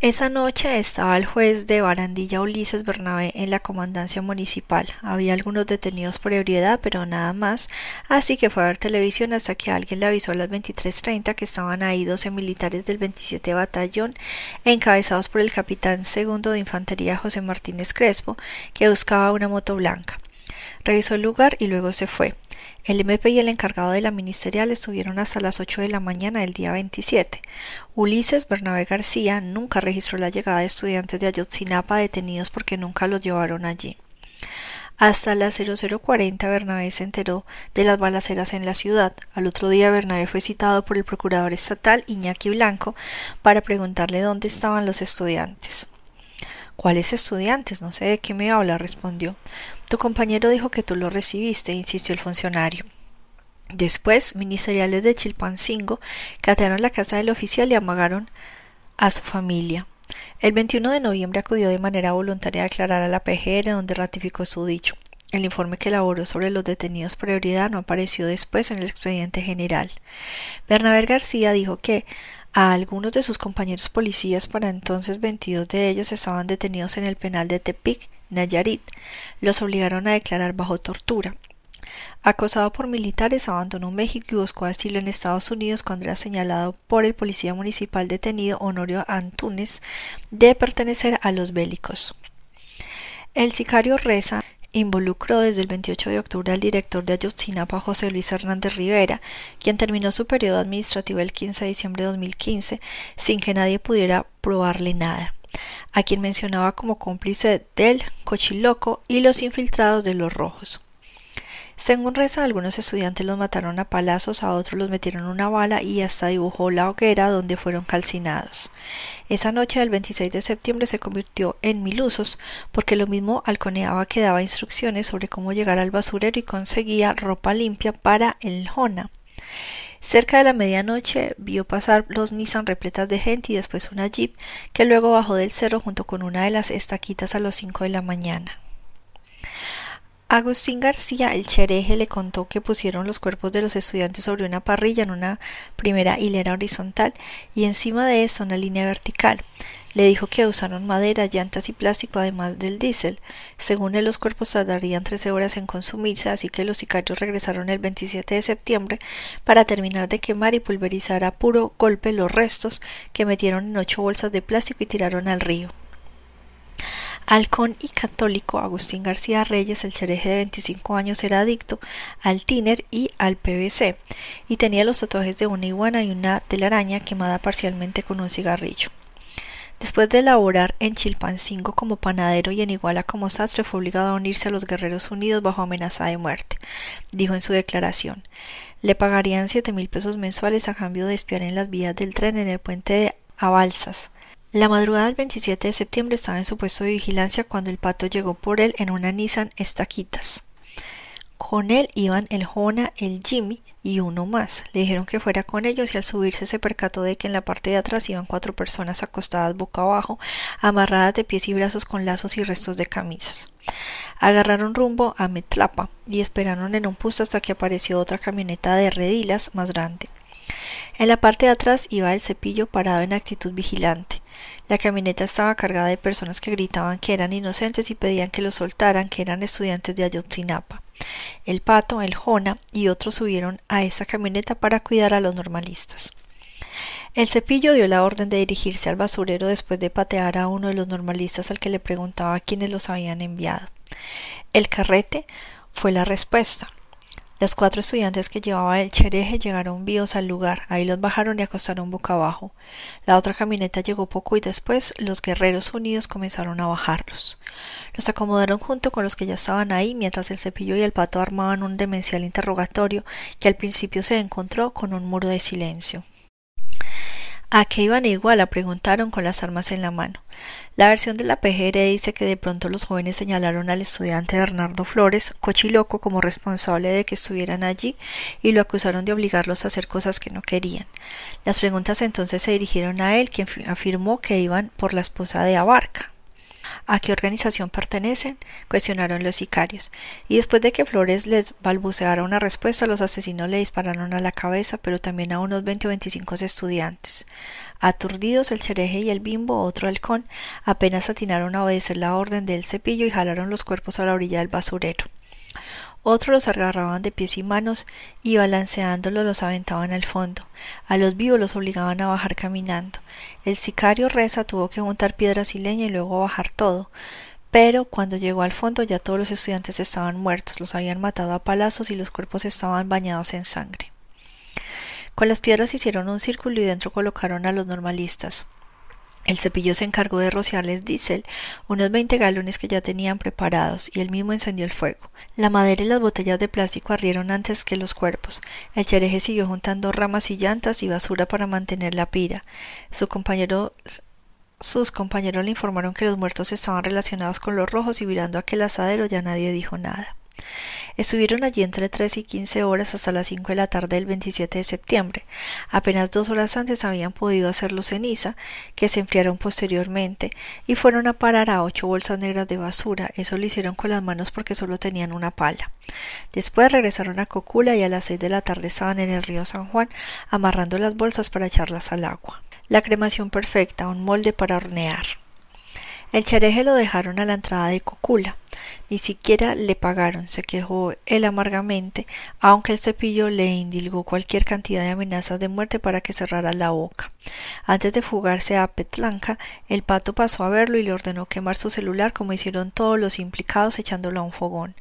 Esa noche estaba el juez de Barandilla Ulises Bernabé en la comandancia municipal. Había algunos detenidos por ebriedad, pero nada más, así que fue a ver televisión hasta que alguien le avisó a las 23.30 que estaban ahí 12 militares del 27 Batallón, encabezados por el capitán segundo de infantería José Martínez Crespo, que buscaba una moto blanca. Revisó el lugar y luego se fue. El MP y el encargado de la ministerial estuvieron hasta las 8 de la mañana del día 27. Ulises Bernabé García nunca registró la llegada de estudiantes de Ayotzinapa detenidos porque nunca los llevaron allí. Hasta las 0040 Bernabé se enteró de las balaceras en la ciudad. Al otro día Bernabé fue citado por el procurador estatal Iñaki Blanco para preguntarle dónde estaban los estudiantes. ¿Cuáles estudiantes? No sé de qué me habla, respondió. Tu compañero dijo que tú lo recibiste, insistió el funcionario. Después, ministeriales de Chilpancingo catearon la casa del oficial y amagaron a su familia. El 21 de noviembre acudió de manera voluntaria a declarar a la PGR donde ratificó su dicho. El informe que elaboró sobre los detenidos por ebriedad no apareció después en el expediente general. Bernabé García dijo que a algunos de sus compañeros policías, para entonces 22 de ellos estaban detenidos en el penal de Tepic, Nayarit. Los obligaron a declarar bajo tortura. Acosado por militares, abandonó México y buscó asilo en Estados Unidos cuando era señalado por el policía municipal detenido Honorio Antunes de pertenecer a los bélicos. El sicario Reza involucró desde el 28 de octubre al director de Ayotzinapa, José Luis Hernández Rivera, quien terminó su periodo administrativo el 15 de diciembre de 2015 sin que nadie pudiera probarle nada, a quien mencionaba como cómplice del cochiloco y los infiltrados de los rojos. Según reza, algunos estudiantes los mataron a palazos, a otros los metieron una bala y hasta dibujó la hoguera donde fueron calcinados. Esa noche del 26 de septiembre se convirtió en mil usos, porque lo mismo halconeaba que daba instrucciones sobre cómo llegar al basurero y conseguía ropa limpia para el Jona. Cerca de la medianoche vio pasar los Nissan repletas de gente y después una jeep que luego bajó del cerro junto con una de las estaquitas a las cinco de la mañana. Agustín García, el chereje, le contó que pusieron los cuerpos de los estudiantes sobre una parrilla en una primera hilera horizontal y encima de esta una línea vertical. Le dijo que usaron madera, llantas y plástico además del diésel. Según él, los cuerpos tardarían 13 horas en consumirse, así que los sicarios regresaron el 27 de septiembre para terminar de quemar y pulverizar a puro golpe los restos que metieron en ocho bolsas de plástico y tiraron al río. Halcón y católico, Agustín García Reyes, el chereje de 25 años, era adicto al tiner y al PVC, y tenía los tatuajes de una iguana y una telaraña quemada parcialmente con un cigarrillo. Después de laborar en Chilpancingo como panadero y en Iguala como sastre, fue obligado a unirse a los Guerreros Unidos bajo amenaza de muerte, dijo en su declaración. Le pagarían siete mil pesos mensuales a cambio de espiar en las vías del tren en el puente de Abalsas, la madrugada del 27 de septiembre estaba en su puesto de vigilancia cuando el pato llegó por él en una Nissan Estaquitas. Con él iban el Jona, el Jimmy y uno más. Le dijeron que fuera con ellos y al subirse se percató de que en la parte de atrás iban cuatro personas acostadas boca abajo, amarradas de pies y brazos con lazos y restos de camisas. Agarraron rumbo a Metlapa y esperaron en un puesto hasta que apareció otra camioneta de redilas más grande. En la parte de atrás iba el cepillo parado en actitud vigilante. La camioneta estaba cargada de personas que gritaban que eran inocentes y pedían que los soltaran, que eran estudiantes de Ayotzinapa. El pato, el Jona y otros subieron a esa camioneta para cuidar a los normalistas. El cepillo dio la orden de dirigirse al basurero después de patear a uno de los normalistas al que le preguntaba quiénes los habían enviado. El carrete fue la respuesta. Las cuatro estudiantes que llevaba el chereje llegaron vivos al lugar. Ahí los bajaron y acostaron boca abajo. La otra camioneta llegó poco y después los guerreros unidos comenzaron a bajarlos. Los acomodaron junto con los que ya estaban ahí mientras el cepillo y el pato armaban un demencial interrogatorio que al principio se encontró con un muro de silencio. ¿A qué iban igual? preguntaron con las armas en la mano. La versión de la PGR dice que de pronto los jóvenes señalaron al estudiante Bernardo Flores, cochiloco, como responsable de que estuvieran allí y lo acusaron de obligarlos a hacer cosas que no querían. Las preguntas entonces se dirigieron a él, quien afirmó que iban por la esposa de Abarca. ¿A qué organización pertenecen? cuestionaron los sicarios. Y después de que Flores les balbuceara una respuesta, los asesinos le dispararon a la cabeza, pero también a unos veinte o veinticinco estudiantes. Aturdidos, el chereje y el bimbo, otro halcón, apenas atinaron a obedecer la orden del cepillo y jalaron los cuerpos a la orilla del basurero. Otros los agarraban de pies y manos y balanceándolos los aventaban al fondo. A los vivos los obligaban a bajar caminando. El sicario Reza tuvo que juntar piedras y leña y luego bajar todo. Pero cuando llegó al fondo ya todos los estudiantes estaban muertos, los habían matado a palazos y los cuerpos estaban bañados en sangre. Con las piedras hicieron un círculo y dentro colocaron a los normalistas. El cepillo se encargó de rociarles diésel, unos veinte galones que ya tenían preparados, y él mismo encendió el fuego. La madera y las botellas de plástico ardieron antes que los cuerpos. El chereje siguió juntando ramas y llantas y basura para mantener la pira. Su compañero sus compañeros le informaron que los muertos estaban relacionados con los rojos y mirando aquel asadero ya nadie dijo nada. Estuvieron allí entre tres y quince horas hasta las cinco de la tarde del 27 de septiembre. Apenas dos horas antes habían podido hacerlo ceniza, que se enfriaron posteriormente, y fueron a parar a ocho bolsas negras de basura. Eso lo hicieron con las manos porque solo tenían una pala. Después regresaron a Cocula y a las seis de la tarde estaban en el río San Juan amarrando las bolsas para echarlas al agua. La cremación perfecta, un molde para hornear. El chereje lo dejaron a la entrada de Cocula. Ni siquiera le pagaron, se quejó él amargamente, aunque el cepillo le indilgó cualquier cantidad de amenazas de muerte para que cerrara la boca. Antes de fugarse a Petlanca, el pato pasó a verlo y le ordenó quemar su celular como hicieron todos los implicados echándolo a un fogón.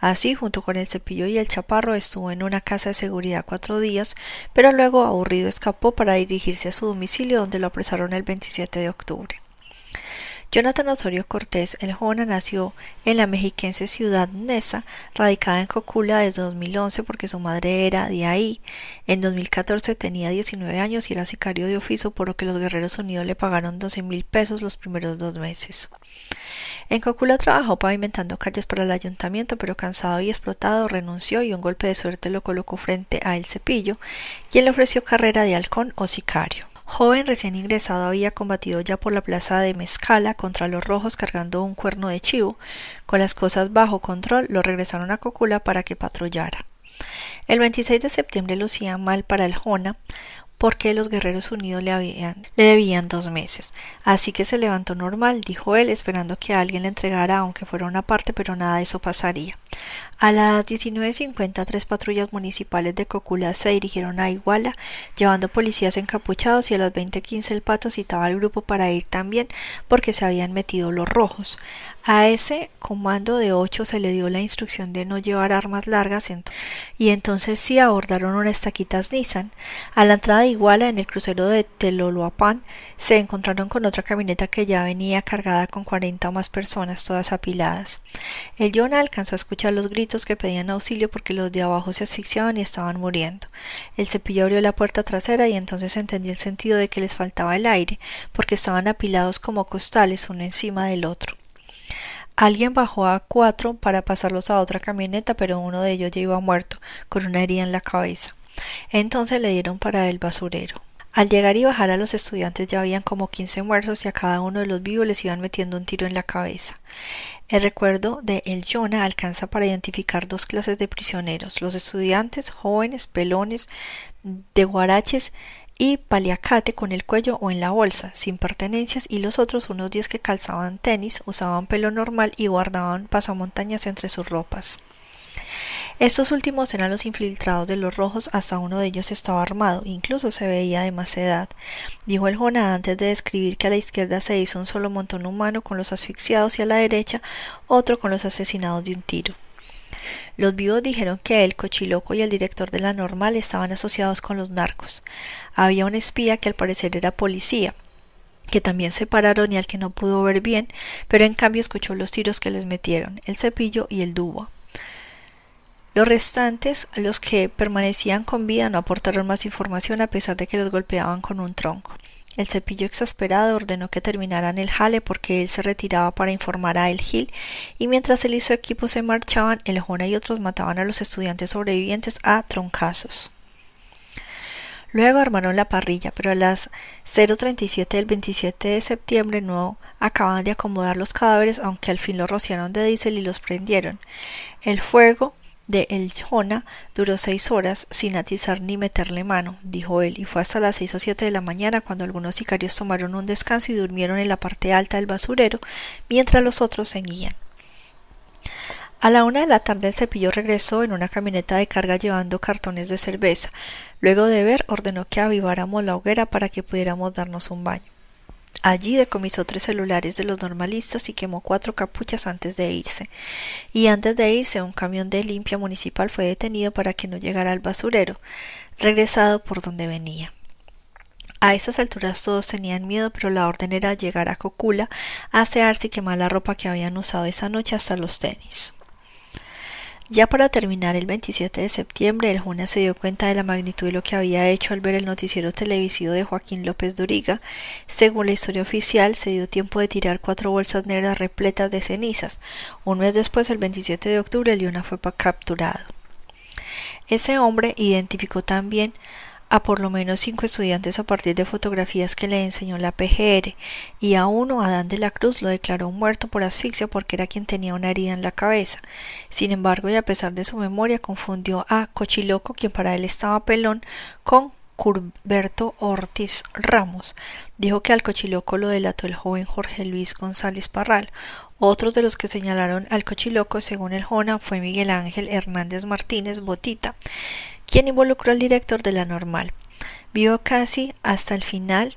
Así, junto con el cepillo y el chaparro, estuvo en una casa de seguridad cuatro días, pero luego aburrido escapó para dirigirse a su domicilio donde lo apresaron el 27 de octubre. Jonathan Osorio Cortés, el Jona, nació en la mexiquense ciudad Nesa, radicada en Cocula desde 2011 porque su madre era de ahí. En 2014 tenía 19 años y era sicario de oficio, por lo que los Guerreros Unidos le pagaron 12 mil pesos los primeros dos meses. En Cocula trabajó pavimentando calles para el ayuntamiento, pero cansado y explotado renunció y un golpe de suerte lo colocó frente a El Cepillo, quien le ofreció carrera de halcón o sicario. Joven recién ingresado había combatido ya por la plaza de Mezcala contra los rojos cargando un cuerno de chivo. Con las cosas bajo control, lo regresaron a Cocula para que patrullara. El 26 de septiembre lucía mal para el Jona, porque los Guerreros Unidos le, le debían dos meses. Así que se levantó normal, dijo él, esperando que alguien le entregara, aunque fuera una parte, pero nada de eso pasaría. A las 19.50 tres patrullas municipales de Cocula se dirigieron a Iguala llevando policías encapuchados y a las 20.15 el pato citaba al grupo para ir también porque se habían metido los rojos. A ese comando de ocho se le dio la instrucción de no llevar armas largas y entonces sí abordaron unas taquitas Nissan. A la entrada de Iguala, en el crucero de Teloloapan, se encontraron con otra camioneta que ya venía cargada con cuarenta o más personas, todas apiladas. El Jonah alcanzó a escuchar los gritos que pedían auxilio porque los de abajo se asfixiaban y estaban muriendo. El cepillo abrió la puerta trasera y entonces entendió el sentido de que les faltaba el aire, porque estaban apilados como costales uno encima del otro. Alguien bajó a cuatro para pasarlos a otra camioneta, pero uno de ellos ya iba muerto, con una herida en la cabeza. Entonces le dieron para el basurero. Al llegar y bajar a los estudiantes ya habían como quince muertos y a cada uno de los vivos les iban metiendo un tiro en la cabeza. El recuerdo de El Jonah alcanza para identificar dos clases de prisioneros, los estudiantes jóvenes, pelones, de guaraches y paliacate con el cuello o en la bolsa, sin pertenencias, y los otros unos diez que calzaban tenis, usaban pelo normal y guardaban pasamontañas entre sus ropas. Estos últimos eran los infiltrados de los rojos, hasta uno de ellos estaba armado, incluso se veía de más edad. Dijo el Jonah antes de describir que a la izquierda se hizo un solo montón humano con los asfixiados y a la derecha otro con los asesinados de un tiro. Los vivos dijeron que el cochiloco y el director de la normal estaban asociados con los narcos. Había un espía que al parecer era policía, que también se pararon y al que no pudo ver bien, pero en cambio escuchó los tiros que les metieron, el cepillo y el dubo. Los restantes, los que permanecían con vida, no aportaron más información a pesar de que los golpeaban con un tronco. El cepillo exasperado ordenó que terminaran el jale porque él se retiraba para informar a El Gil y mientras él y su equipo se marchaban, el Jona y otros mataban a los estudiantes sobrevivientes a troncazos. Luego armaron la parrilla, pero a las 0.37 del 27 de septiembre no acababan de acomodar los cadáveres, aunque al fin los rociaron de diésel y los prendieron. El fuego de El Jona duró seis horas sin atizar ni meterle mano, dijo él, y fue hasta las seis o siete de la mañana cuando algunos sicarios tomaron un descanso y durmieron en la parte alta del basurero, mientras los otros seguían. A la una de la tarde el cepillo regresó en una camioneta de carga llevando cartones de cerveza. Luego de ver, ordenó que aviváramos la hoguera para que pudiéramos darnos un baño. Allí decomisó tres celulares de los normalistas y quemó cuatro capuchas antes de irse. Y antes de irse, un camión de limpia municipal fue detenido para que no llegara al basurero, regresado por donde venía. A esas alturas todos tenían miedo, pero la orden era llegar a Cocula, asearse y quemar la ropa que habían usado esa noche hasta los tenis. Ya para terminar el 27 de septiembre, el Juna se dio cuenta de la magnitud de lo que había hecho al ver el noticiero televisivo de Joaquín López Duriga. Según la historia oficial, se dio tiempo de tirar cuatro bolsas negras repletas de cenizas. Un mes después, el 27 de octubre, Leona fue capturado. Ese hombre identificó también a por lo menos cinco estudiantes a partir de fotografías que le enseñó la PGR, y a uno, Adán de la Cruz, lo declaró muerto por asfixia porque era quien tenía una herida en la cabeza. Sin embargo, y a pesar de su memoria, confundió a Cochiloco, quien para él estaba pelón, con Curberto Ortiz Ramos. Dijo que al Cochiloco lo delató el joven Jorge Luis González Parral. Otros de los que señalaron al Cochiloco, según el Jona, fue Miguel Ángel Hernández Martínez Botita quien involucró al director de la normal. Vio casi hasta el final.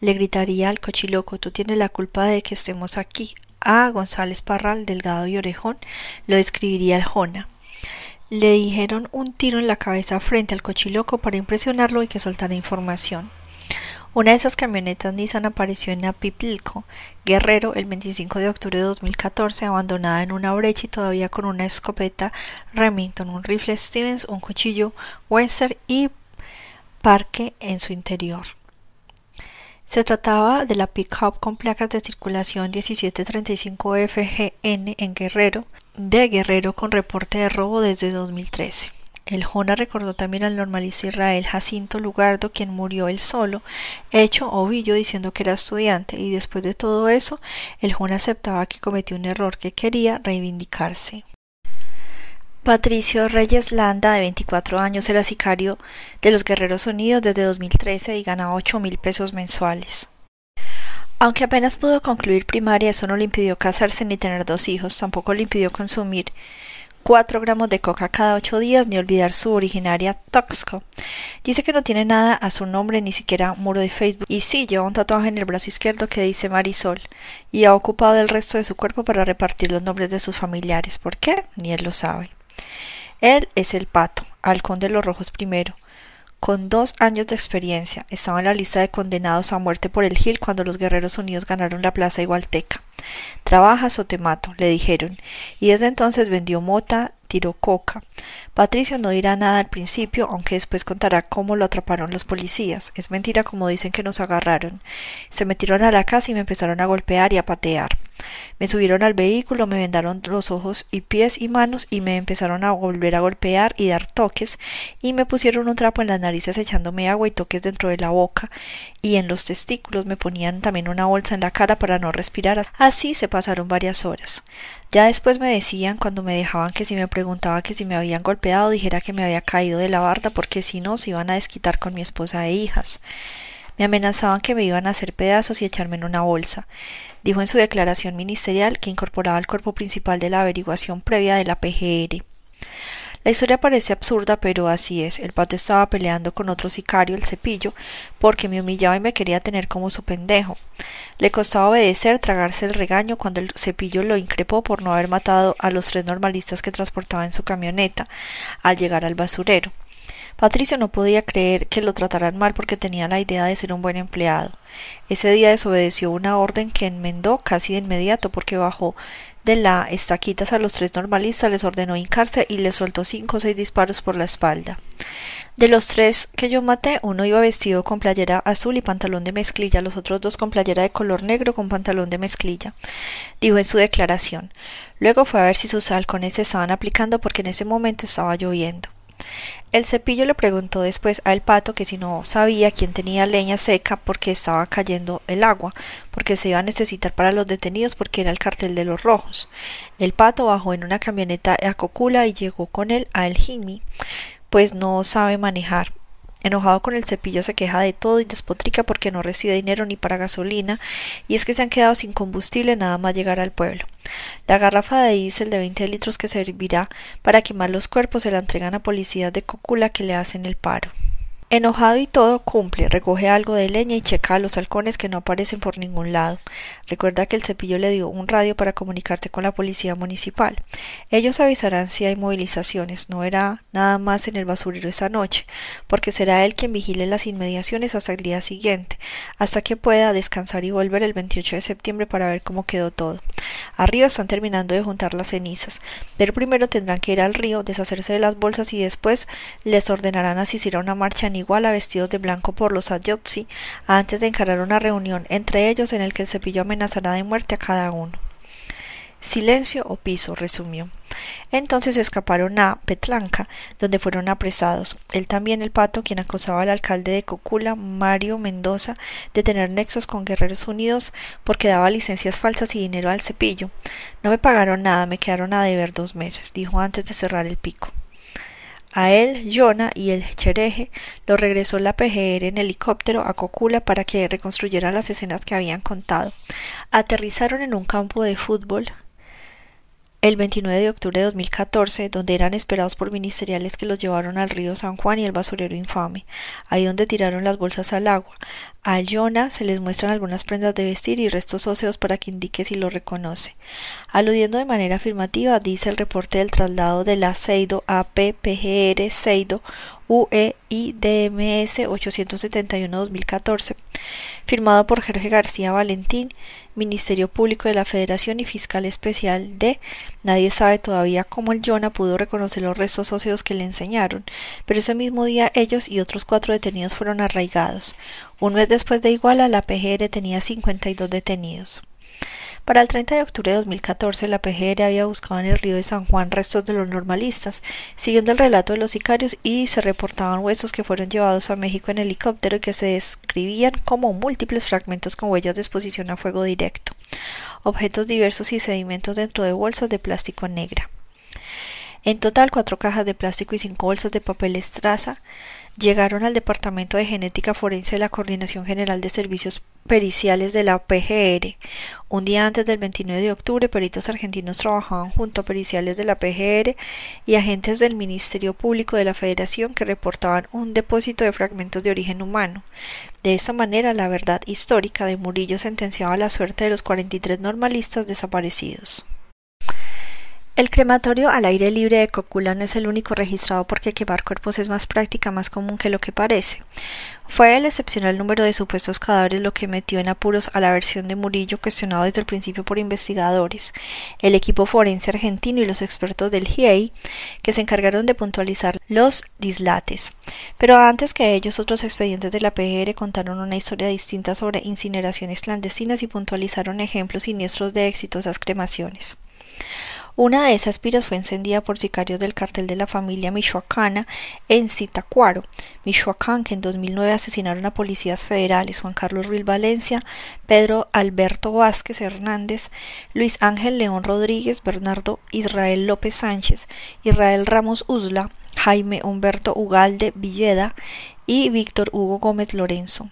Le gritaría al cochiloco, tú tienes la culpa de que estemos aquí. A González Parral, delgado y orejón, lo describiría el Jona. Le dijeron un tiro en la cabeza frente al cochiloco para impresionarlo y que soltara información. Una de esas camionetas Nissan apareció en Apipilco, Guerrero, el 25 de octubre de 2014, abandonada en una brecha y todavía con una escopeta Remington, un rifle Stevens, un cuchillo Western y parque en su interior. Se trataba de la pick-up con placas de circulación 1735 FGN en Guerrero, de Guerrero con reporte de robo desde 2013. El Jona recordó también al normalista Israel Jacinto Lugardo, quien murió él solo, hecho ovillo diciendo que era estudiante, y después de todo eso, el Jona aceptaba que cometió un error que quería reivindicarse. Patricio Reyes Landa, de 24 años, era sicario de los Guerreros Unidos desde 2013 y ganaba 8 mil pesos mensuales. Aunque apenas pudo concluir primaria, eso no le impidió casarse ni tener dos hijos, tampoco le impidió consumir 4 gramos de coca cada 8 días, ni olvidar su originaria Toxco. Dice que no tiene nada a su nombre, ni siquiera muro de Facebook. Y sí, lleva un tatuaje en el brazo izquierdo que dice Marisol, y ha ocupado el resto de su cuerpo para repartir los nombres de sus familiares. ¿Por qué? Ni él lo sabe. Él es el pato, halcón de los rojos primero, con dos años de experiencia. Estaba en la lista de condenados a muerte por el Gil cuando los Guerreros Unidos ganaron la Plaza Igualteca. Trabajas o te mato, le dijeron, y desde entonces vendió mota, tiró coca. Patricio no dirá nada al principio, aunque después contará cómo lo atraparon los policías. Es mentira como dicen que nos agarraron. Se metieron a la casa y me empezaron a golpear y a patear. Me subieron al vehículo, me vendaron los ojos y pies y manos y me empezaron a volver a golpear y dar toques y me pusieron un trapo en las narices echándome agua y toques dentro de la boca y en los testículos me ponían también una bolsa en la cara para no respirar. Así se pasaron varias horas. Ya después me decían cuando me dejaban que si me preguntaba que si me habían golpeado dijera que me había caído de la barda porque si no se iban a desquitar con mi esposa e hijas. Me amenazaban que me iban a hacer pedazos y echarme en una bolsa. Dijo en su declaración ministerial que incorporaba el cuerpo principal de la averiguación previa de la PGR. La historia parece absurda, pero así es. El pato estaba peleando con otro sicario, el cepillo, porque me humillaba y me quería tener como su pendejo. Le costaba obedecer, tragarse el regaño cuando el cepillo lo increpó por no haber matado a los tres normalistas que transportaba en su camioneta al llegar al basurero. Patricio no podía creer que lo trataran mal porque tenía la idea de ser un buen empleado. Ese día desobedeció una orden que enmendó casi de inmediato porque bajó de la estaquitas a los tres normalistas, les ordenó hincarse y les soltó cinco o seis disparos por la espalda. De los tres que yo maté, uno iba vestido con playera azul y pantalón de mezclilla, los otros dos con playera de color negro con pantalón de mezclilla, dijo en su declaración. Luego fue a ver si sus halcones se estaban aplicando porque en ese momento estaba lloviendo. El cepillo le preguntó después al pato que si no sabía quién tenía leña seca porque estaba cayendo el agua, porque se iba a necesitar para los detenidos porque era el cartel de los rojos. El pato bajó en una camioneta a Cocula y llegó con él a El Jimmy, pues no sabe manejar. Enojado con el cepillo se queja de todo y despotrica porque no recibe dinero ni para gasolina y es que se han quedado sin combustible nada más llegar al pueblo. La garrafa de diésel de 20 litros que servirá para quemar los cuerpos se la entregan a policías de Cocula que le hacen el paro. Enojado y todo, cumple, recoge algo de leña y checa a los halcones que no aparecen por ningún lado. Recuerda que el cepillo le dio un radio para comunicarse con la policía municipal. Ellos avisarán si hay movilizaciones, no era nada más en el basurero esa noche, porque será él quien vigile las inmediaciones hasta el día siguiente, hasta que pueda descansar y volver el 28 de septiembre para ver cómo quedó todo. Arriba están terminando de juntar las cenizas, pero primero tendrán que ir al río, deshacerse de las bolsas y después les ordenarán asistir a una marcha en igual a vestidos de blanco por los Ayotzi antes de encarar una reunión entre ellos en el que el cepillo amenazará de muerte a cada uno. Silencio o piso, resumió. Entonces escaparon a Petlanca, donde fueron apresados. Él también, el pato, quien acusaba al alcalde de Cocula, Mario Mendoza, de tener nexos con Guerreros Unidos porque daba licencias falsas y dinero al cepillo. No me pagaron nada, me quedaron a deber dos meses, dijo antes de cerrar el pico. A él, Jonah y el Chereje lo regresó la PGR en helicóptero a Cocula para que reconstruyeran las escenas que habían contado. Aterrizaron en un campo de fútbol el 29 de octubre de 2014, donde eran esperados por ministeriales que los llevaron al río San Juan y el basurero infame, ahí donde tiraron las bolsas al agua. A Jonah se les muestran algunas prendas de vestir y restos óseos para que indique si lo reconoce. Aludiendo de manera afirmativa, dice el reporte del traslado de la Seido a PPGR Seido UEIDMS 871-2014, firmado por Jorge García Valentín, Ministerio Público de la Federación y Fiscal Especial de Nadie sabe todavía cómo el Jonah pudo reconocer los restos óseos que le enseñaron, pero ese mismo día ellos y otros cuatro detenidos fueron arraigados. Un mes después de Iguala, la PGR tenía 52 detenidos. Para el 30 de octubre de 2014, la PGR había buscado en el río de San Juan restos de los normalistas, siguiendo el relato de los sicarios, y se reportaban huesos que fueron llevados a México en helicóptero y que se describían como múltiples fragmentos con huellas de exposición a fuego directo, objetos diversos y sedimentos dentro de bolsas de plástico negra. En total, cuatro cajas de plástico y cinco bolsas de papel estraza llegaron al Departamento de Genética Forense de la Coordinación General de Servicios Periciales de la PGR. Un día antes del 29 de octubre, peritos argentinos trabajaban junto a periciales de la PGR y agentes del Ministerio Público de la Federación que reportaban un depósito de fragmentos de origen humano. De esta manera, la verdad histórica de Murillo sentenciaba la suerte de los 43 normalistas desaparecidos. El crematorio al aire libre de Cocula no es el único registrado porque quemar cuerpos es más práctica, más común que lo que parece. Fue el excepcional número de supuestos cadáveres lo que metió en apuros a la versión de Murillo cuestionado desde el principio por investigadores, el equipo forense argentino y los expertos del GIEI que se encargaron de puntualizar los dislates. Pero antes que ellos otros expedientes de la PGR contaron una historia distinta sobre incineraciones clandestinas y puntualizaron ejemplos siniestros de exitosas cremaciones. Una de esas piras fue encendida por sicarios del cartel de la familia michoacana en Citacuaro, Michoacán, que en 2009 asesinaron a policías federales Juan Carlos Ruiz Valencia, Pedro Alberto Vázquez Hernández, Luis Ángel León Rodríguez, Bernardo Israel López Sánchez, Israel Ramos Usla, Jaime Humberto Ugalde Villeda y Víctor Hugo Gómez Lorenzo,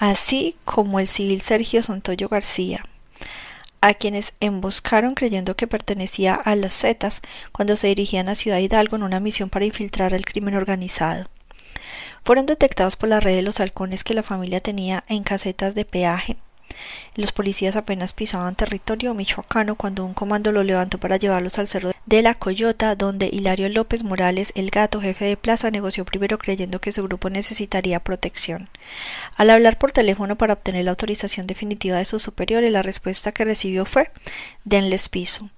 así como el civil Sergio Santoyo García a quienes emboscaron creyendo que pertenecía a las Zetas cuando se dirigían a Ciudad Hidalgo en una misión para infiltrar el crimen organizado. Fueron detectados por la red de los halcones que la familia tenía en casetas de peaje los policías apenas pisaban territorio michoacano cuando un comando lo levantó para llevarlos al cerro de la Coyota, donde Hilario López Morales, el gato jefe de plaza, negoció primero creyendo que su grupo necesitaría protección. Al hablar por teléfono para obtener la autorización definitiva de sus superiores, la respuesta que recibió fue denles piso.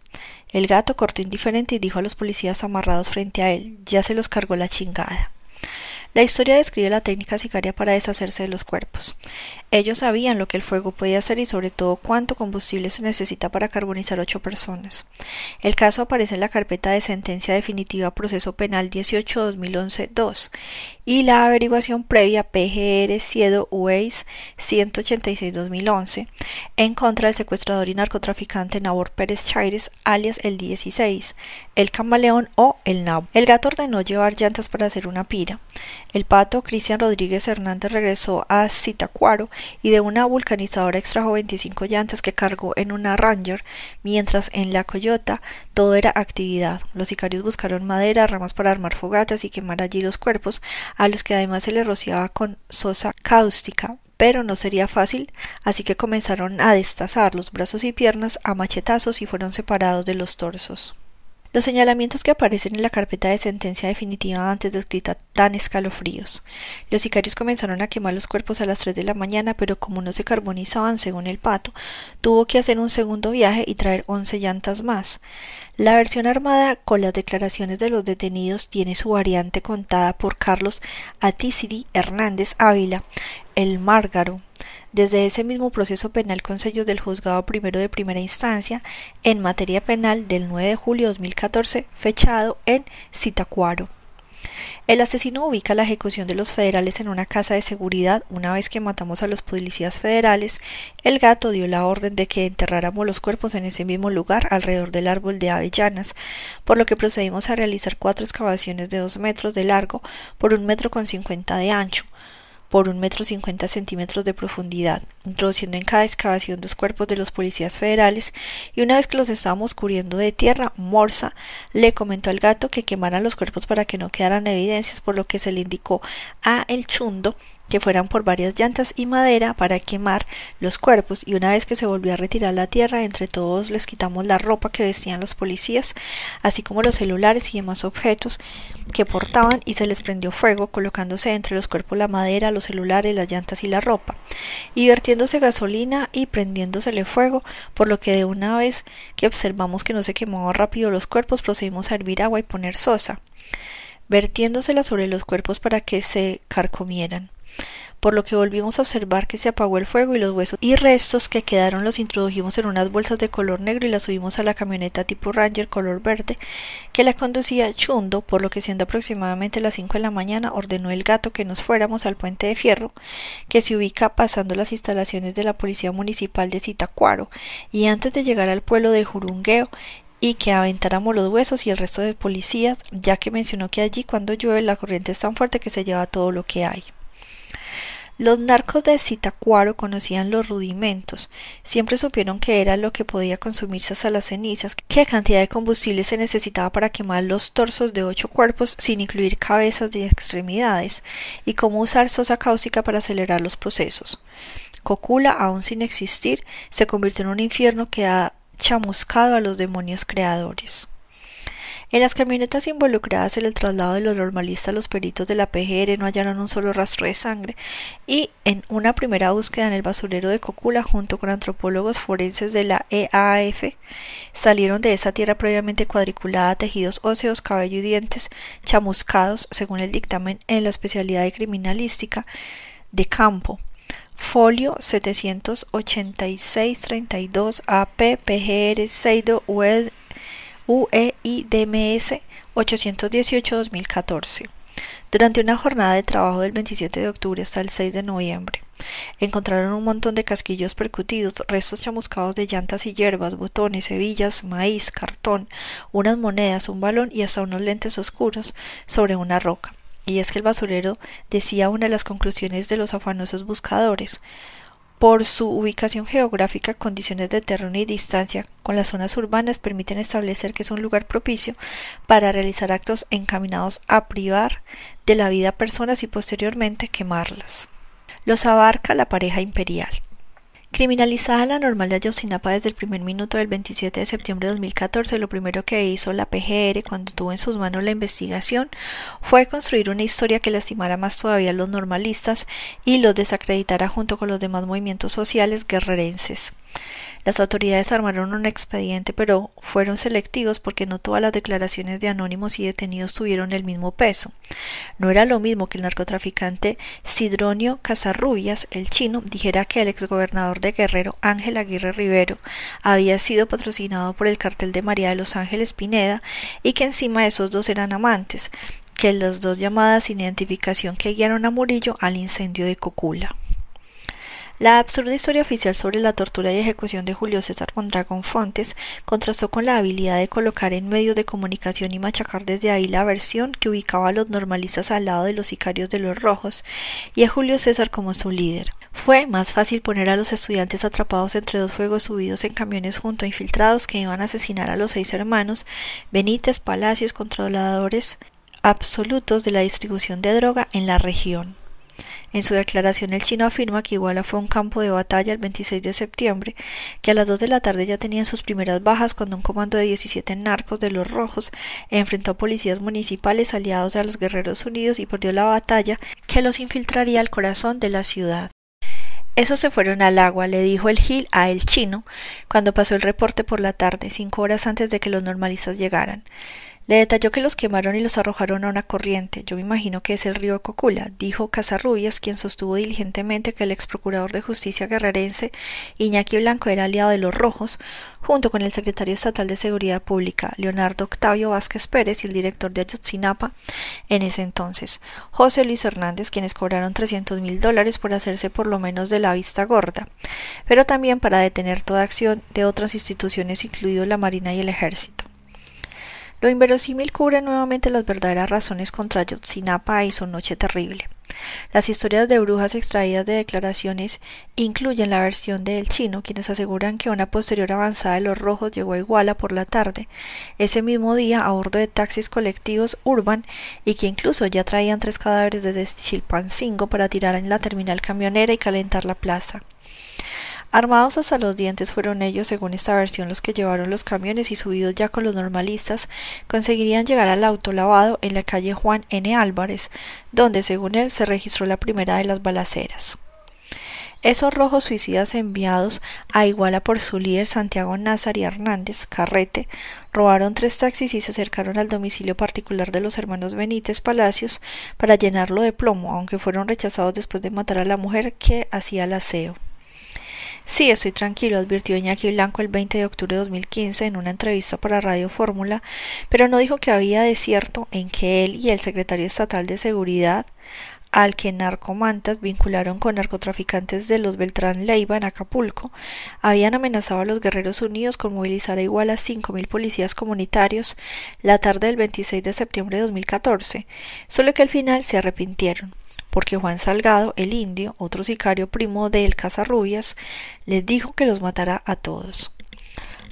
El gato cortó indiferente y dijo a los policías amarrados frente a él ya se los cargó la chingada. La historia describe la técnica sicaria para deshacerse de los cuerpos. Ellos sabían lo que el fuego podía hacer y sobre todo cuánto combustible se necesita para carbonizar ocho personas. El caso aparece en la carpeta de sentencia definitiva proceso penal 18-2011-2 y la averiguación previa PGR Ciedo UEIS 186-2011 en contra del secuestrador y narcotraficante Nabor Pérez Chaires alias el 16, el camaleón o el nabo. El gato ordenó llevar llantas para hacer una pira. El pato Cristian Rodríguez Hernández regresó a Citacuaro y de una vulcanizadora extrajo 25 llantas que cargó en una Ranger, mientras en la Coyota todo era actividad. Los sicarios buscaron madera, ramas para armar fogatas y quemar allí los cuerpos, a los que además se les rociaba con sosa cáustica, pero no sería fácil, así que comenzaron a destazar los brazos y piernas a machetazos y fueron separados de los torsos. Los señalamientos que aparecen en la carpeta de sentencia definitiva antes descrita tan escalofríos. Los sicarios comenzaron a quemar los cuerpos a las 3 de la mañana, pero como no se carbonizaban según el pato, tuvo que hacer un segundo viaje y traer 11 llantas más. La versión armada con las declaraciones de los detenidos tiene su variante contada por Carlos Atisiri Hernández Ávila, el Márgaro, desde ese mismo proceso penal con sellos del juzgado primero de primera instancia en materia penal del 9 de julio de 2014, fechado en Citacuaro. El asesino ubica la ejecución de los federales en una casa de seguridad. Una vez que matamos a los policías federales, el gato dio la orden de que enterráramos los cuerpos en ese mismo lugar alrededor del árbol de avellanas, por lo que procedimos a realizar cuatro excavaciones de dos metros de largo por un metro con cincuenta de ancho por un metro cincuenta centímetros de profundidad, introduciendo en cada excavación dos cuerpos de los policías federales, y una vez que los estábamos cubriendo de tierra, Morsa le comentó al gato que quemaran los cuerpos para que no quedaran evidencias, por lo que se le indicó a el chundo que fueran por varias llantas y madera para quemar los cuerpos y una vez que se volvió a retirar la tierra entre todos les quitamos la ropa que vestían los policías así como los celulares y demás objetos que portaban y se les prendió fuego colocándose entre los cuerpos la madera, los celulares, las llantas y la ropa y vertiéndose gasolina y prendiéndosele fuego por lo que de una vez que observamos que no se quemaban rápido los cuerpos procedimos a hervir agua y poner sosa vertiéndosela sobre los cuerpos para que se carcomieran por lo que volvimos a observar que se apagó el fuego y los huesos y restos que quedaron los introdujimos en unas bolsas de color negro y las subimos a la camioneta tipo Ranger color verde que la conducía Chundo, por lo que siendo aproximadamente las 5 de la mañana ordenó el gato que nos fuéramos al puente de fierro que se ubica pasando las instalaciones de la Policía Municipal de Citacuaro y antes de llegar al pueblo de Jurungueo y que aventáramos los huesos y el resto de policías, ya que mencionó que allí cuando llueve la corriente es tan fuerte que se lleva todo lo que hay. Los narcos de Citacuaro conocían los rudimentos, siempre supieron que era lo que podía consumirse hasta las cenizas, qué cantidad de combustible se necesitaba para quemar los torsos de ocho cuerpos sin incluir cabezas de extremidades, y cómo usar sosa cáustica para acelerar los procesos. Cocula, aún sin existir, se convirtió en un infierno que ha chamuscado a los demonios creadores. En las camionetas involucradas en el traslado de los normalistas, los peritos de la PGR no hallaron un solo rastro de sangre. Y en una primera búsqueda en el basurero de Cocula junto con antropólogos forenses de la EAF salieron de esa tierra previamente cuadriculada tejidos óseos, cabello y dientes chamuscados según el dictamen en la especialidad de criminalística de campo. Folio 786-32 AP PGR Seido UEIDMS 818-2014 durante una jornada de trabajo del 27 de octubre hasta el 6 de noviembre. Encontraron un montón de casquillos percutidos, restos chamuscados de llantas y hierbas, botones, hebillas, maíz, cartón, unas monedas, un balón y hasta unos lentes oscuros sobre una roca. Y es que el basurero decía una de las conclusiones de los afanosos buscadores. Por su ubicación geográfica, condiciones de terreno y distancia con las zonas urbanas permiten establecer que es un lugar propicio para realizar actos encaminados a privar de la vida a personas y posteriormente quemarlas. Los abarca la pareja imperial. Criminalizada la normal de Ayotzinapa desde el primer minuto del 27 de septiembre de 2014, lo primero que hizo la PGR cuando tuvo en sus manos la investigación fue construir una historia que lastimara más todavía a los normalistas y los desacreditara junto con los demás movimientos sociales guerrerenses. Las autoridades armaron un expediente, pero fueron selectivos porque no todas las declaraciones de anónimos y detenidos tuvieron el mismo peso. No era lo mismo que el narcotraficante Sidronio Casarrubias, el chino, dijera que el exgobernador de Guerrero, Ángel Aguirre Rivero, había sido patrocinado por el cartel de María de los Ángeles Pineda y que encima esos dos eran amantes, que las dos llamadas sin identificación que guiaron a Murillo al incendio de Cocula. La absurda historia oficial sobre la tortura y ejecución de Julio César Mondragón Fontes contrastó con la habilidad de colocar en medios de comunicación y machacar desde ahí la versión que ubicaba a los normalistas al lado de los sicarios de los rojos y a Julio César como su líder. Fue más fácil poner a los estudiantes atrapados entre dos fuegos subidos en camiones junto a infiltrados que iban a asesinar a los seis hermanos, Benítez, Palacios, controladores absolutos de la distribución de droga en la región. En su declaración el chino afirma que Iguala fue un campo de batalla el 26 de septiembre, que a las 2 de la tarde ya tenían sus primeras bajas cuando un comando de 17 narcos de los rojos enfrentó a policías municipales aliados a los Guerreros Unidos y perdió la batalla que los infiltraría al corazón de la ciudad. Esos se fueron al agua, le dijo el Gil a el chino, cuando pasó el reporte por la tarde, cinco horas antes de que los normalistas llegaran. Le detalló que los quemaron y los arrojaron a una corriente. Yo me imagino que es el río Cocula, dijo Casarrubias, quien sostuvo diligentemente que el ex procurador de justicia guerrerense Iñaki Blanco era aliado de los rojos, junto con el secretario estatal de Seguridad Pública, Leonardo Octavio Vázquez Pérez, y el director de Ayotzinapa en ese entonces, José Luis Hernández, quienes cobraron trescientos mil dólares por hacerse por lo menos de la vista gorda, pero también para detener toda acción de otras instituciones, incluido la Marina y el Ejército. Lo inverosímil cubre nuevamente las verdaderas razones contra Yotzinapa y su noche terrible. Las historias de brujas extraídas de declaraciones incluyen la versión de El Chino, quienes aseguran que una posterior avanzada de los rojos llegó a Iguala por la tarde, ese mismo día a bordo de taxis colectivos Urban y que incluso ya traían tres cadáveres desde Chilpancingo para tirar en la terminal camionera y calentar la plaza. Armados hasta los dientes fueron ellos, según esta versión, los que llevaron los camiones y subidos ya con los normalistas, conseguirían llegar al auto lavado en la calle Juan N. Álvarez, donde, según él, se registró la primera de las balaceras. Esos rojos suicidas enviados a Iguala por su líder Santiago Nazari Hernández Carrete robaron tres taxis y se acercaron al domicilio particular de los hermanos Benítez Palacios para llenarlo de plomo, aunque fueron rechazados después de matar a la mujer que hacía el aseo. Sí, estoy tranquilo, advirtió Iñaki Blanco el 20 de octubre de 2015 en una entrevista para Radio Fórmula, pero no dijo que había desierto en que él y el secretario estatal de Seguridad, al que narcomantas vincularon con narcotraficantes de los Beltrán Leiva en Acapulco, habían amenazado a los Guerreros Unidos con movilizar a igual a cinco mil policías comunitarios la tarde del 26 de septiembre de 2014, solo que al final se arrepintieron porque Juan Salgado, el indio, otro sicario primo del Casarrubias, les dijo que los matará a todos.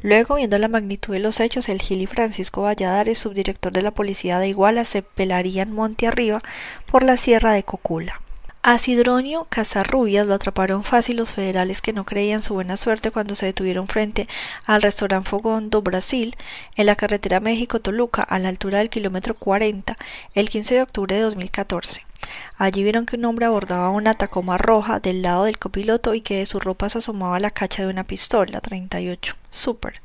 Luego, viendo la magnitud de los hechos, el Gil y Francisco Valladares, subdirector de la policía de Iguala, se pelarían monte arriba por la sierra de Cocula. A Sidronio Casarrubias lo atraparon fácil los federales que no creían su buena suerte cuando se detuvieron frente al restaurante Fogón do Brasil en la carretera México-Toluca a la altura del kilómetro 40 el 15 de octubre de 2014. Allí vieron que un hombre abordaba una Tacoma roja del lado del copiloto y que de su ropa se asomaba la cacha de una pistola 38 Super.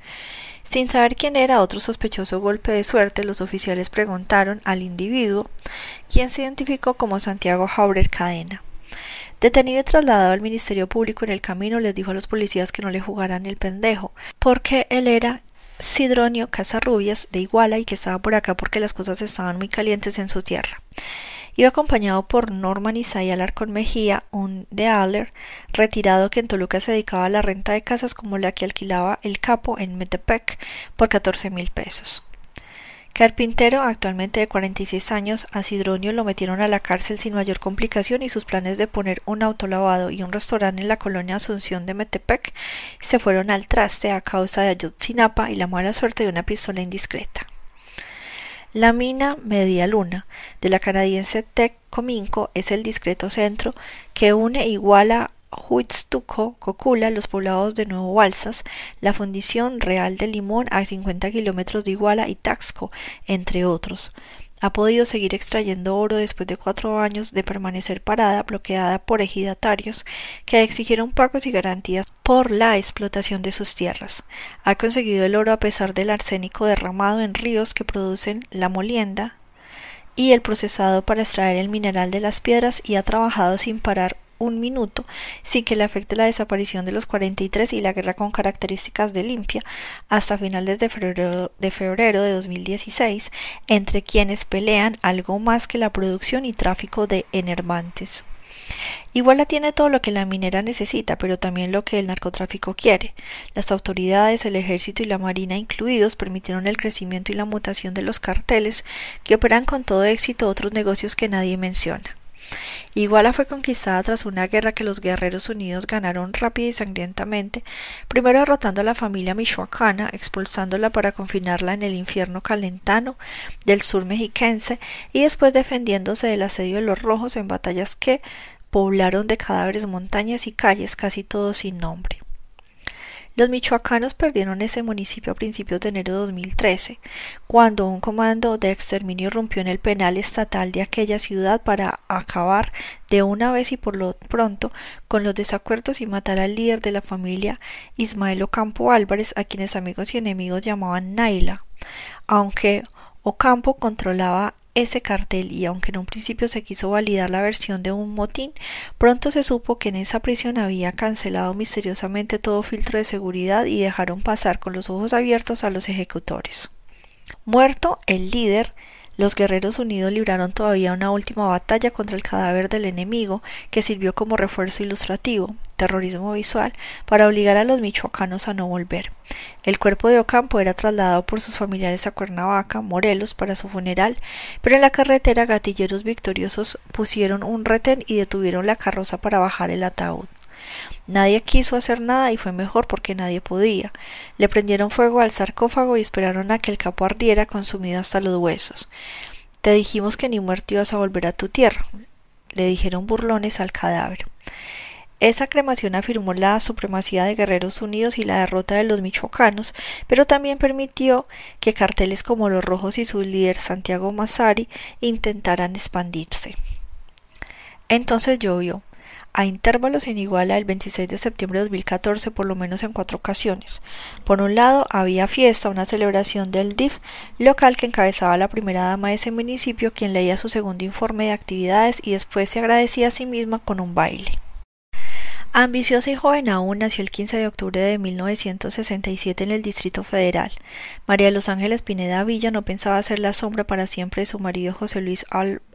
Sin saber quién era otro sospechoso golpe de suerte, los oficiales preguntaron al individuo, quien se identificó como Santiago Jaurer Cadena. Detenido y trasladado al Ministerio Público en el camino, les dijo a los policías que no le jugaran el pendejo, porque él era Sidronio Casarrubias de Iguala y que estaba por acá porque las cosas estaban muy calientes en su tierra. Iba acompañado por Norman Isai Alarcón Mejía, un de Aller, retirado que en Toluca se dedicaba a la renta de casas como la que alquilaba el capo en Metepec por catorce mil pesos. Carpintero, actualmente de 46 años, a Sidronio lo metieron a la cárcel sin mayor complicación y sus planes de poner un auto lavado y un restaurante en la colonia Asunción de Metepec se fueron al traste a causa de Ayotzinapa y la mala suerte de una pistola indiscreta. La mina Media Luna de la canadiense Tech Cominco es el discreto centro que une Iguala, Huitztuco, Cocula, los poblados de Nuevo Balsas, la Fundición Real de Limón a 50 kilómetros de Iguala y Taxco, entre otros. Ha podido seguir extrayendo oro después de cuatro años de permanecer parada, bloqueada por ejidatarios que exigieron pagos y garantías por la explotación de sus tierras. Ha conseguido el oro a pesar del arsénico derramado en ríos que producen la molienda y el procesado para extraer el mineral de las piedras y ha trabajado sin parar un minuto sin que le afecte la desaparición de los 43 y la guerra con características de limpia hasta finales de febrero, de febrero de 2016 entre quienes pelean algo más que la producción y tráfico de enervantes. Igual la tiene todo lo que la minera necesita, pero también lo que el narcotráfico quiere. Las autoridades, el ejército y la marina incluidos permitieron el crecimiento y la mutación de los carteles que operan con todo éxito otros negocios que nadie menciona. Iguala fue conquistada tras una guerra que los guerreros unidos ganaron rápida y sangrientamente, primero derrotando a la familia michoacana, expulsándola para confinarla en el infierno calentano del sur mexiquense y después defendiéndose del asedio de los rojos en batallas que poblaron de cadáveres montañas y calles casi todos sin nombre. Los michoacanos perdieron ese municipio a principios de enero de 2013, cuando un comando de exterminio rompió en el penal estatal de aquella ciudad para acabar de una vez y por lo pronto con los desacuerdos y matar al líder de la familia Ismael Ocampo Álvarez, a quienes amigos y enemigos llamaban Naila. Aunque Ocampo controlaba ese cartel y aunque en un principio se quiso validar la versión de un motín, pronto se supo que en esa prisión había cancelado misteriosamente todo filtro de seguridad y dejaron pasar con los ojos abiertos a los ejecutores. Muerto el líder, los guerreros unidos libraron todavía una última batalla contra el cadáver del enemigo, que sirvió como refuerzo ilustrativo, terrorismo visual, para obligar a los michoacanos a no volver. El cuerpo de Ocampo era trasladado por sus familiares a Cuernavaca, Morelos, para su funeral, pero en la carretera gatilleros victoriosos pusieron un retén y detuvieron la carroza para bajar el ataúd. Nadie quiso hacer nada y fue mejor porque nadie podía. Le prendieron fuego al sarcófago y esperaron a que el capo ardiera consumido hasta los huesos. Te dijimos que ni muerto ibas a volver a tu tierra, le dijeron burlones al cadáver. Esa cremación afirmó la supremacía de Guerreros Unidos y la derrota de los michoacanos, pero también permitió que carteles como los rojos y su líder Santiago Massari intentaran expandirse. Entonces llovió a intervalos en Iguala el 26 de septiembre de 2014 por lo menos en cuatro ocasiones. Por un lado, había fiesta, una celebración del DIF local que encabezaba la primera dama de ese municipio, quien leía su segundo informe de actividades y después se agradecía a sí misma con un baile. Ambiciosa y joven aún, nació el 15 de octubre de 1967 en el Distrito Federal. María los Ángeles Pineda Villa no pensaba ser la sombra para siempre de su marido José Luis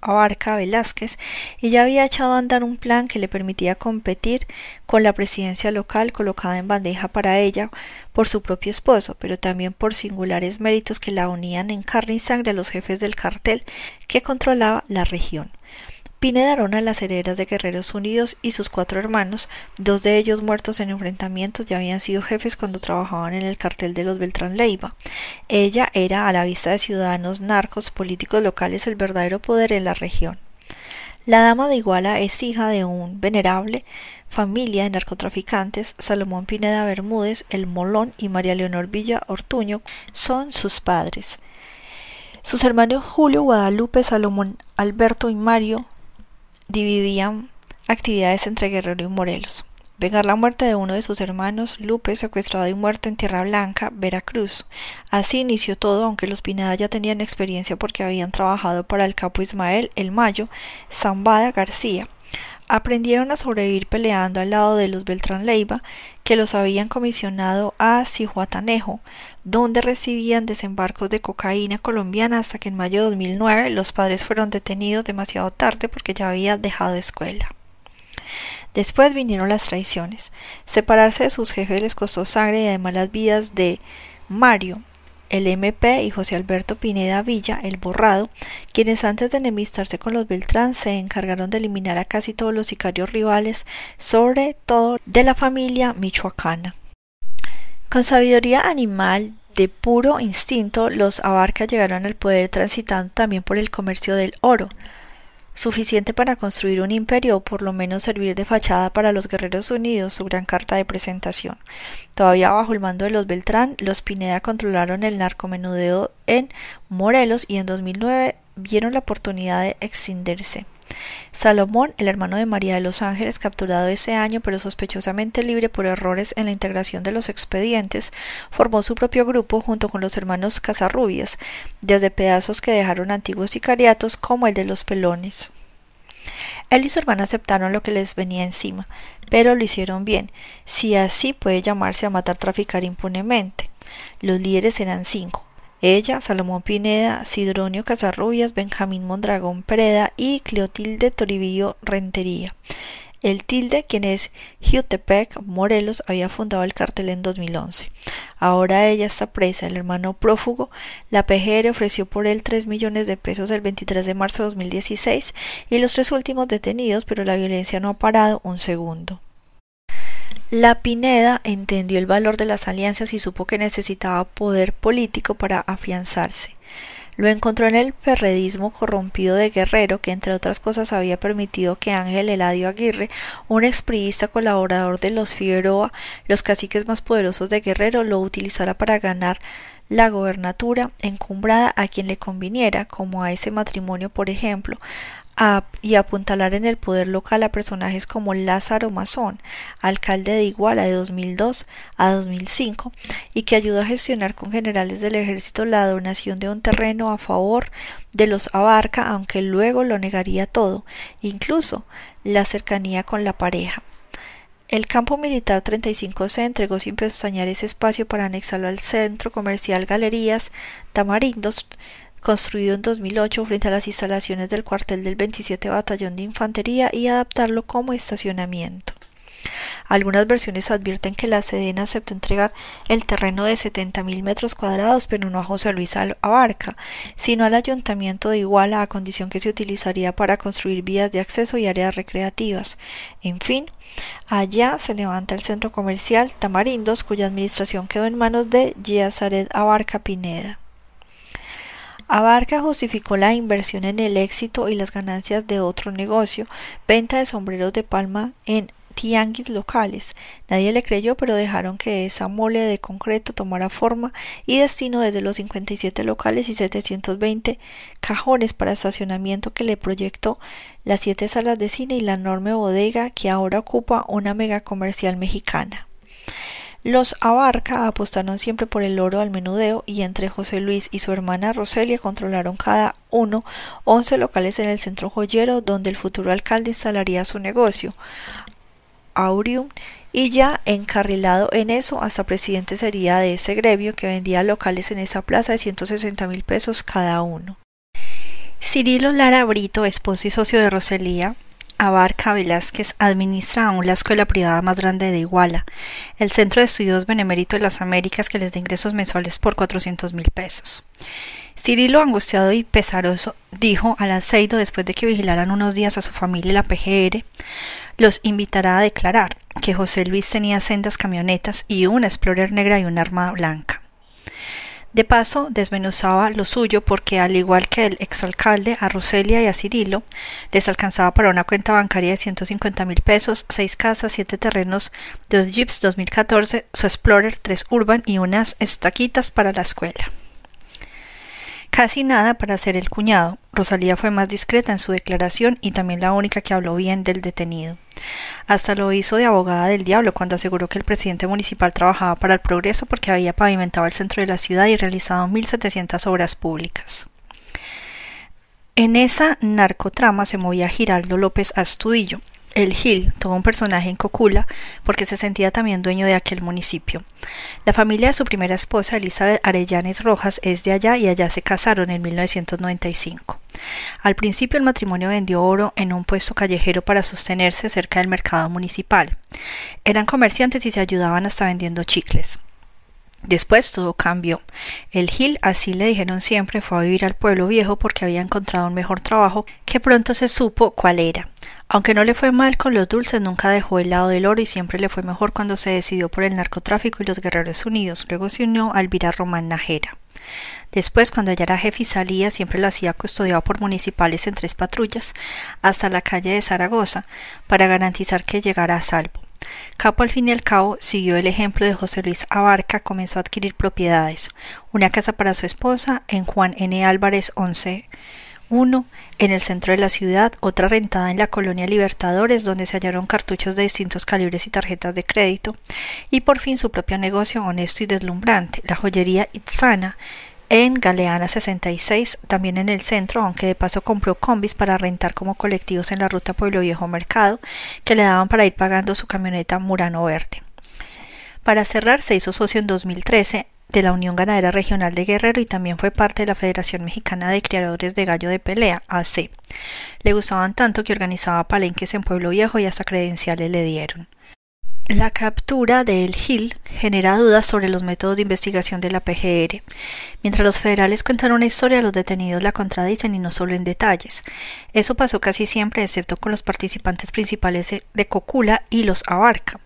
Abarca Velázquez y ya había echado a andar un plan que le permitía competir con la presidencia local colocada en bandeja para ella por su propio esposo, pero también por singulares méritos que la unían en carne y sangre a los jefes del cartel que controlaba la región. Pineda Arona, las herederas de Guerreros Unidos y sus cuatro hermanos, dos de ellos muertos en enfrentamientos, ya habían sido jefes cuando trabajaban en el cartel de los Beltrán Leiva. Ella era, a la vista de ciudadanos narcos políticos locales, el verdadero poder en la región. La dama de Iguala es hija de un venerable familia de narcotraficantes, Salomón Pineda Bermúdez, el Molón y María Leonor Villa Ortuño son sus padres. Sus hermanos Julio, Guadalupe, Salomón, Alberto y Mario dividían actividades entre Guerrero y Morelos. Vengar la muerte de uno de sus hermanos, Lupe, secuestrado y muerto en Tierra Blanca, Veracruz. Así inició todo, aunque los Pineda ya tenían experiencia porque habían trabajado para el capo Ismael El Mayo, Zambada García. Aprendieron a sobrevivir peleando al lado de los Beltrán Leiva, que los habían comisionado a Cihuatanejo, donde recibían desembarcos de cocaína colombiana hasta que en mayo de 2009 los padres fueron detenidos demasiado tarde porque ya habían dejado escuela. Después vinieron las traiciones. Separarse de sus jefes les costó sangre y además las vidas de Mario, el MP y José Alberto Pineda Villa, el borrado, quienes antes de enemistarse con los Beltrán se encargaron de eliminar a casi todos los sicarios rivales, sobre todo de la familia michoacana. Con sabiduría animal de puro instinto, los Abarca llegaron al poder transitando también por el comercio del oro, suficiente para construir un imperio o por lo menos servir de fachada para los guerreros unidos, su gran carta de presentación. Todavía bajo el mando de los Beltrán, los Pineda controlaron el narcomenudeo en Morelos y en 2009 vieron la oportunidad de excindirse. Salomón, el hermano de María de los Ángeles, capturado ese año pero sospechosamente libre por errores en la integración de los expedientes, formó su propio grupo junto con los hermanos Casarrubias, desde pedazos que dejaron antiguos sicariatos como el de los pelones. Él y su hermana aceptaron lo que les venía encima, pero lo hicieron bien, si así puede llamarse a matar traficar impunemente. Los líderes eran cinco, ella, Salomón Pineda, Sidronio Casarrubias, Benjamín Mondragón Pereda y Cleotilde Toribio Rentería. El Tilde, quien es Jutepec, Morelos, había fundado el cartel en 2011. Ahora ella está presa, el hermano prófugo. La PGR ofreció por él 3 millones de pesos el 23 de marzo de 2016 y los tres últimos detenidos, pero la violencia no ha parado un segundo. La Pineda entendió el valor de las alianzas y supo que necesitaba poder político para afianzarse. Lo encontró en el perredismo corrompido de Guerrero, que entre otras cosas había permitido que Ángel Eladio Aguirre, un expriista colaborador de los Figueroa, los caciques más poderosos de Guerrero, lo utilizara para ganar la gobernatura encumbrada a quien le conviniera, como a ese matrimonio, por ejemplo, y apuntalar en el poder local a personajes como Lázaro Mazón, alcalde de Iguala de 2002 a 2005, y que ayudó a gestionar con generales del ejército la donación de un terreno a favor de los Abarca, aunque luego lo negaría todo, incluso la cercanía con la pareja. El campo militar 35C entregó sin pestañear ese espacio para anexarlo al centro comercial Galerías Tamarindos, construido en 2008 frente a las instalaciones del cuartel del 27 Batallón de Infantería y adaptarlo como estacionamiento. Algunas versiones advierten que la Sedena aceptó entregar el terreno de 70.000 metros cuadrados, pero no a José Luis Abarca, sino al ayuntamiento de Iguala a condición que se utilizaría para construir vías de acceso y áreas recreativas. En fin, allá se levanta el centro comercial Tamarindos, cuya administración quedó en manos de Giazaret Abarca Pineda. Abarca justificó la inversión en el éxito y las ganancias de otro negocio, venta de sombreros de palma en tianguis locales. Nadie le creyó, pero dejaron que esa mole de concreto tomara forma y destino desde los 57 locales y 720 cajones para estacionamiento que le proyectó las siete salas de cine y la enorme bodega que ahora ocupa una mega comercial mexicana. Los Abarca apostaron siempre por el oro al menudeo y entre José Luis y su hermana Roselia controlaron cada uno once locales en el centro joyero donde el futuro alcalde instalaría su negocio, Aurium, y ya encarrilado en eso hasta presidente sería de ese gremio que vendía locales en esa plaza de 160 mil pesos cada uno. Cirilo Lara Brito, esposo y socio de Roselía, Abarca Velázquez administra aún la escuela privada más grande de Iguala, el Centro de Estudios Benemérito de las Américas que les da ingresos mensuales por 400 mil pesos. Cirilo, angustiado y pesaroso, dijo al aceido después de que vigilaran unos días a su familia y la PGR, los invitará a declarar que José Luis tenía sendas camionetas y una Explorer negra y un arma blanca. De paso, desmenuzaba lo suyo porque, al igual que el exalcalde, a Roselia y a Cirilo, les alcanzaba para una cuenta bancaria de 150 mil pesos, seis casas, siete terrenos, dos Jeeps 2014, su Explorer, tres Urban y unas estaquitas para la escuela. Casi nada para ser el cuñado. Rosalía fue más discreta en su declaración y también la única que habló bien del detenido. Hasta lo hizo de abogada del diablo cuando aseguró que el presidente municipal trabajaba para el progreso porque había pavimentado el centro de la ciudad y realizado 1.700 obras públicas. En esa narcotrama se movía Giraldo López Astudillo, el Gil, todo un personaje en Cocula, porque se sentía también dueño de aquel municipio. La familia de su primera esposa, Elizabeth Arellanes Rojas, es de allá y allá se casaron en 1995. Al principio el matrimonio vendió oro en un puesto callejero para sostenerse cerca del mercado municipal. Eran comerciantes y se ayudaban hasta vendiendo chicles. Después todo cambió. El Gil, así le dijeron siempre, fue a vivir al pueblo viejo porque había encontrado un mejor trabajo que pronto se supo cuál era. Aunque no le fue mal con los dulces, nunca dejó el lado del oro y siempre le fue mejor cuando se decidió por el narcotráfico y los guerreros unidos. Luego se unió al Elvira Román Najera. Después, cuando ella era jefe y salía, siempre lo hacía custodiado por municipales en tres patrullas hasta la calle de Zaragoza para garantizar que llegara a salvo. Capo al fin y al cabo siguió el ejemplo de José Luis Abarca, comenzó a adquirir propiedades, una casa para su esposa en Juan N. Álvarez 11 uno en el centro de la ciudad, otra rentada en la colonia Libertadores, donde se hallaron cartuchos de distintos calibres y tarjetas de crédito, y por fin su propio negocio honesto y deslumbrante, la joyería Itzana, en Galeana 66, también en el centro, aunque de paso compró combis para rentar como colectivos en la ruta Pueblo Viejo Mercado, que le daban para ir pagando su camioneta Murano Verde. Para cerrar, se hizo socio en 2013 de la Unión Ganadera Regional de Guerrero y también fue parte de la Federación Mexicana de Criadores de Gallo de Pelea, AC. Le gustaban tanto que organizaba palenques en Pueblo Viejo y hasta credenciales le dieron. La captura de El Gil genera dudas sobre los métodos de investigación de la PGR. Mientras los federales cuentan una historia, los detenidos la contradicen y no solo en detalles. Eso pasó casi siempre, excepto con los participantes principales de Cocula y los Abarca.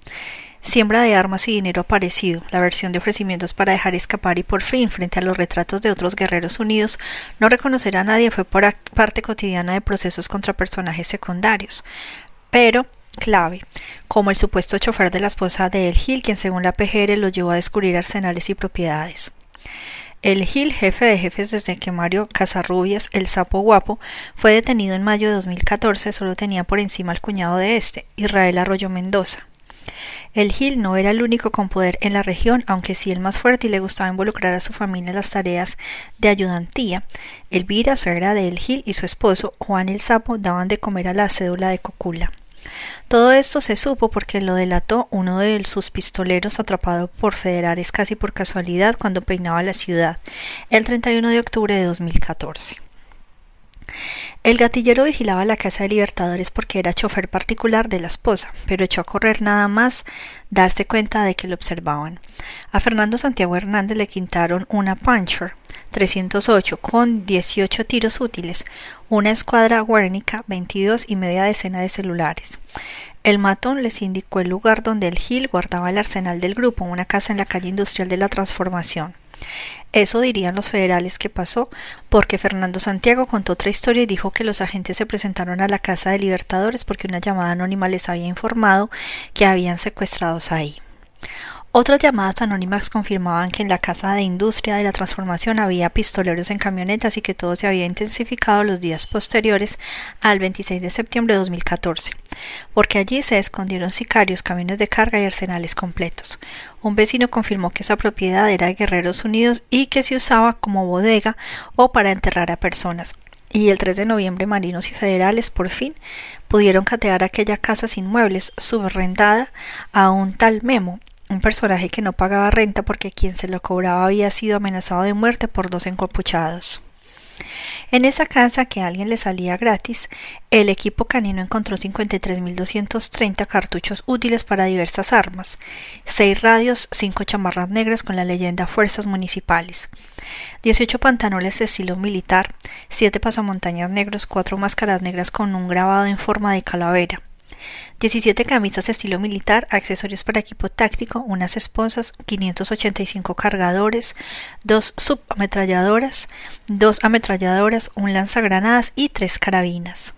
Siembra de armas y dinero aparecido, la versión de ofrecimientos para dejar escapar y por fin, frente a los retratos de otros guerreros unidos, no reconocer a nadie fue por parte cotidiana de procesos contra personajes secundarios. Pero clave, como el supuesto chofer de la esposa de El Gil, quien según la PGR lo llevó a descubrir arsenales y propiedades. El Gil, jefe de jefes desde que Mario Casarrubias, el sapo guapo, fue detenido en mayo de 2014, solo tenía por encima al cuñado de este, Israel Arroyo Mendoza. El Gil no era el único con poder en la región, aunque sí el más fuerte y le gustaba involucrar a su familia en las tareas de ayudantía. Elvira, suegra de El Gil, y su esposo, Juan el Sapo, daban de comer a la cédula de Cocula. Todo esto se supo porque lo delató uno de sus pistoleros atrapado por federales casi por casualidad cuando peinaba la ciudad, el 31 de octubre de 2014. El gatillero vigilaba la casa de Libertadores porque era chofer particular de la esposa, pero echó a correr nada más darse cuenta de que lo observaban. A Fernando Santiago Hernández le quintaron una Puncher 308 con 18 tiros útiles, una escuadra Guernica, 22 y media decena de celulares. El matón les indicó el lugar donde el Gil guardaba el arsenal del grupo, una casa en la calle industrial de la Transformación. Eso dirían los federales que pasó, porque Fernando Santiago contó otra historia y dijo que los agentes se presentaron a la casa de Libertadores porque una llamada anónima les había informado que habían secuestrados ahí. Otras llamadas anónimas confirmaban que en la Casa de Industria de la Transformación había pistoleros en camionetas y que todo se había intensificado los días posteriores al 26 de septiembre de 2014, porque allí se escondieron sicarios, camiones de carga y arsenales completos. Un vecino confirmó que esa propiedad era de Guerreros Unidos y que se usaba como bodega o para enterrar a personas, y el 3 de noviembre marinos y federales por fin pudieron catear aquella casa sin muebles subrendada a un tal Memo, un personaje que no pagaba renta porque quien se lo cobraba había sido amenazado de muerte por dos encapuchados. En esa casa que a alguien le salía gratis, el equipo canino encontró 53.230 cartuchos útiles para diversas armas, seis radios, cinco chamarras negras con la leyenda Fuerzas Municipales, 18 pantalones de estilo militar, siete pasamontañas negros, cuatro máscaras negras con un grabado en forma de calavera, 17 camisas de estilo militar, accesorios para equipo táctico, unas esposas, 585 cargadores, dos subametralladoras, dos ametralladoras, un lanzagranadas y tres carabinas.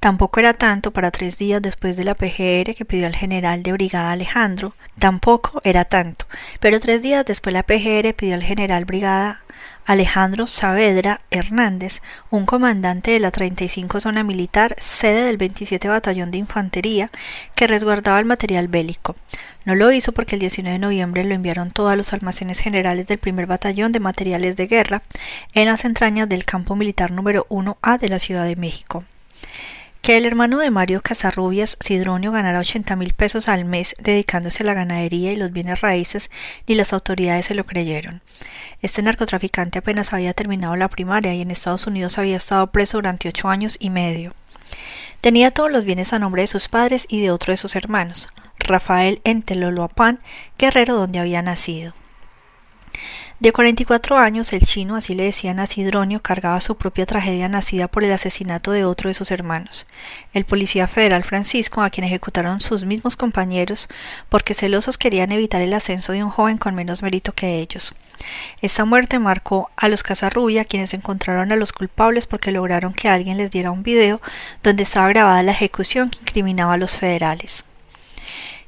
Tampoco era tanto para tres días después de la PGR que pidió al general de brigada Alejandro. Tampoco era tanto, pero tres días después la PGR pidió al general brigada Alejandro Saavedra Hernández, un comandante de la 35 Zona Militar, sede del 27 Batallón de Infantería, que resguardaba el material bélico. No lo hizo porque el 19 de noviembre lo enviaron todos los almacenes generales del primer batallón de materiales de guerra en las entrañas del campo militar número 1A de la Ciudad de México que el hermano de Mario Casarrubias, Sidronio, ganara 80 mil pesos al mes dedicándose a la ganadería y los bienes raíces, ni las autoridades se lo creyeron. Este narcotraficante apenas había terminado la primaria y en Estados Unidos había estado preso durante ocho años y medio. Tenía todos los bienes a nombre de sus padres y de otro de sus hermanos, Rafael Enteloloapan, guerrero donde había nacido. De 44 años, el chino, así le decían a Sidronio, cargaba su propia tragedia nacida por el asesinato de otro de sus hermanos, el policía federal Francisco, a quien ejecutaron sus mismos compañeros porque celosos querían evitar el ascenso de un joven con menos mérito que ellos. Esta muerte marcó a los Casarrubia, quienes encontraron a los culpables porque lograron que alguien les diera un video donde estaba grabada la ejecución que incriminaba a los federales.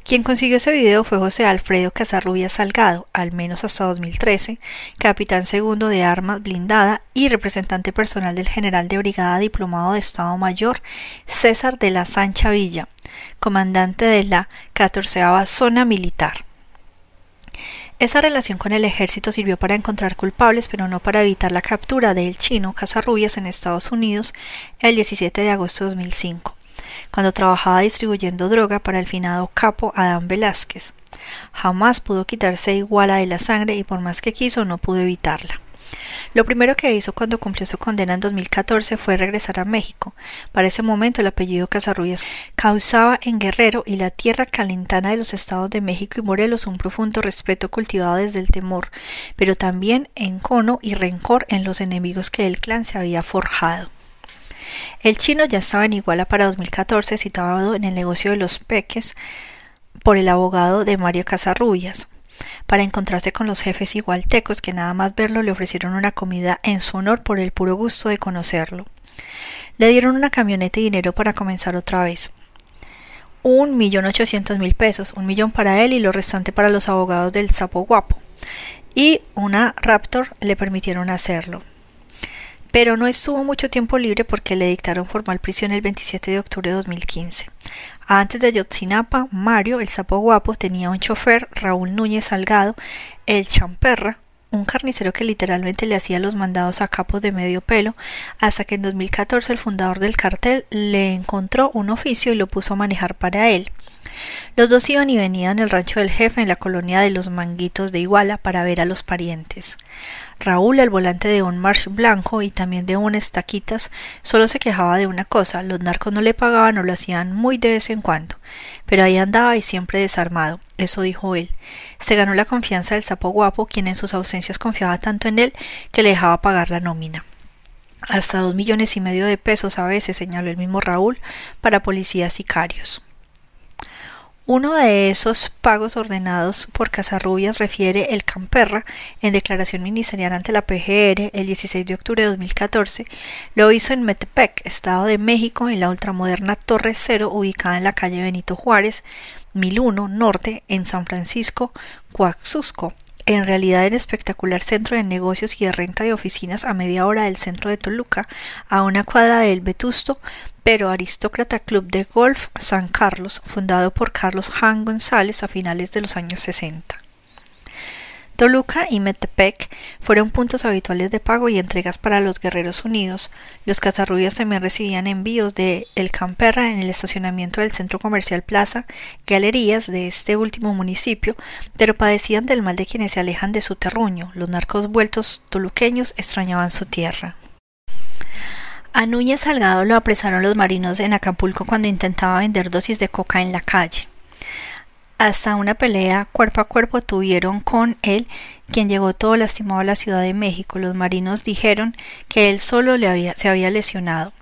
Quien consiguió ese video fue José Alfredo Casarrubias Salgado, al menos hasta 2013, capitán segundo de armas blindada y representante personal del general de brigada diplomado de Estado Mayor César de la Sancha Villa, comandante de la 14 Zona Militar. Esa relación con el ejército sirvió para encontrar culpables, pero no para evitar la captura del chino Casarrubias en Estados Unidos el 17 de agosto de 2005, cuando trabajaba distribuyendo droga para el finado capo Adán Velázquez. Jamás pudo quitarse iguala de la sangre y por más que quiso no pudo evitarla. Lo primero que hizo cuando cumplió su condena en 2014 fue regresar a México. Para ese momento el apellido Casarrubias causaba en Guerrero y la tierra calentana de los estados de México y Morelos un profundo respeto cultivado desde el temor, pero también encono y rencor en los enemigos que el clan se había forjado. El chino ya estaba en Iguala para 2014 citado en el negocio de los peques por el abogado de Mario Casarrubias para encontrarse con los jefes igualtecos que nada más verlo le ofrecieron una comida en su honor por el puro gusto de conocerlo. Le dieron una camioneta y dinero para comenzar otra vez. Un millón ochocientos mil pesos, un millón para él y lo restante para los abogados del sapo guapo. Y una Raptor le permitieron hacerlo pero no estuvo mucho tiempo libre porque le dictaron formal prisión el 27 de octubre de 2015. Antes de Yotzinapa, Mario, el sapo guapo, tenía un chofer, Raúl Núñez Salgado, el champerra, un carnicero que literalmente le hacía los mandados a capos de medio pelo, hasta que en 2014 el fundador del cartel le encontró un oficio y lo puso a manejar para él. Los dos iban y venían el rancho del jefe en la colonia de los Manguitos de Iguala para ver a los parientes. Raúl, al volante de un March blanco y también de un Estaquitas, solo se quejaba de una cosa, los narcos no le pagaban o lo hacían muy de vez en cuando, pero ahí andaba y siempre desarmado, eso dijo él. Se ganó la confianza del sapo guapo, quien en sus ausencias confiaba tanto en él que le dejaba pagar la nómina. Hasta dos millones y medio de pesos a veces, señaló el mismo Raúl, para policías sicarios. Uno de esos pagos ordenados por Casarrubias refiere el Camperra en declaración ministerial ante la PGR el 16 de octubre de 2014. Lo hizo en Metepec, Estado de México, en la ultramoderna Torre Cero ubicada en la calle Benito Juárez, 1001 Norte, en San Francisco, Coaxusco, en realidad el espectacular centro de negocios y de renta de oficinas a media hora del centro de Toluca, a una cuadra del vetusto pero aristócrata Club de Golf San Carlos, fundado por Carlos Han González a finales de los años 60. Toluca y Metepec fueron puntos habituales de pago y entregas para los Guerreros Unidos. Los cazarrubias también recibían envíos de El Camperra en el estacionamiento del centro comercial Plaza Galerías de este último municipio, pero padecían del mal de quienes se alejan de su terruño. Los narcos vueltos toluqueños extrañaban su tierra. A Núñez Salgado lo apresaron los marinos en Acapulco cuando intentaba vender dosis de coca en la calle. Hasta una pelea cuerpo a cuerpo tuvieron con él, quien llegó todo lastimado a la Ciudad de México. Los marinos dijeron que él solo le había, se había lesionado.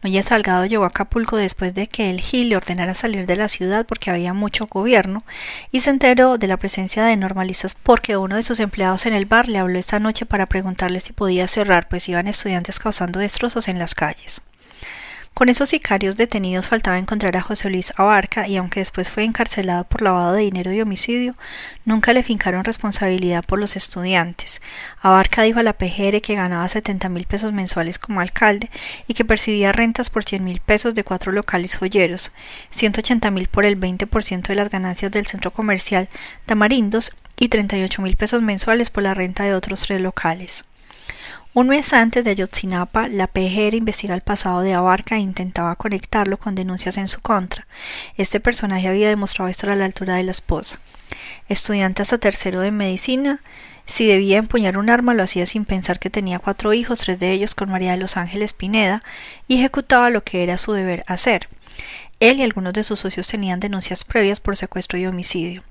Núñez Salgado llegó a Acapulco después de que el Gil le ordenara salir de la ciudad porque había mucho gobierno y se enteró de la presencia de normalistas porque uno de sus empleados en el bar le habló esta noche para preguntarle si podía cerrar pues iban estudiantes causando destrozos en las calles. Con esos sicarios detenidos faltaba encontrar a José Luis Abarca y aunque después fue encarcelado por lavado de dinero y homicidio, nunca le fincaron responsabilidad por los estudiantes. Abarca dijo a la PGR que ganaba 70 mil pesos mensuales como alcalde y que percibía rentas por 100 mil pesos de cuatro locales joyeros, 180 mil por el 20% de las ganancias del centro comercial Tamarindos y 38 mil pesos mensuales por la renta de otros tres locales. Un mes antes de Ayotzinapa, la PGR investiga el pasado de Abarca e intentaba conectarlo con denuncias en su contra. Este personaje había demostrado estar a la altura de la esposa. Estudiante hasta tercero de medicina, si debía empuñar un arma lo hacía sin pensar que tenía cuatro hijos, tres de ellos con María de los Ángeles Pineda, y ejecutaba lo que era su deber hacer. Él y algunos de sus socios tenían denuncias previas por secuestro y homicidio.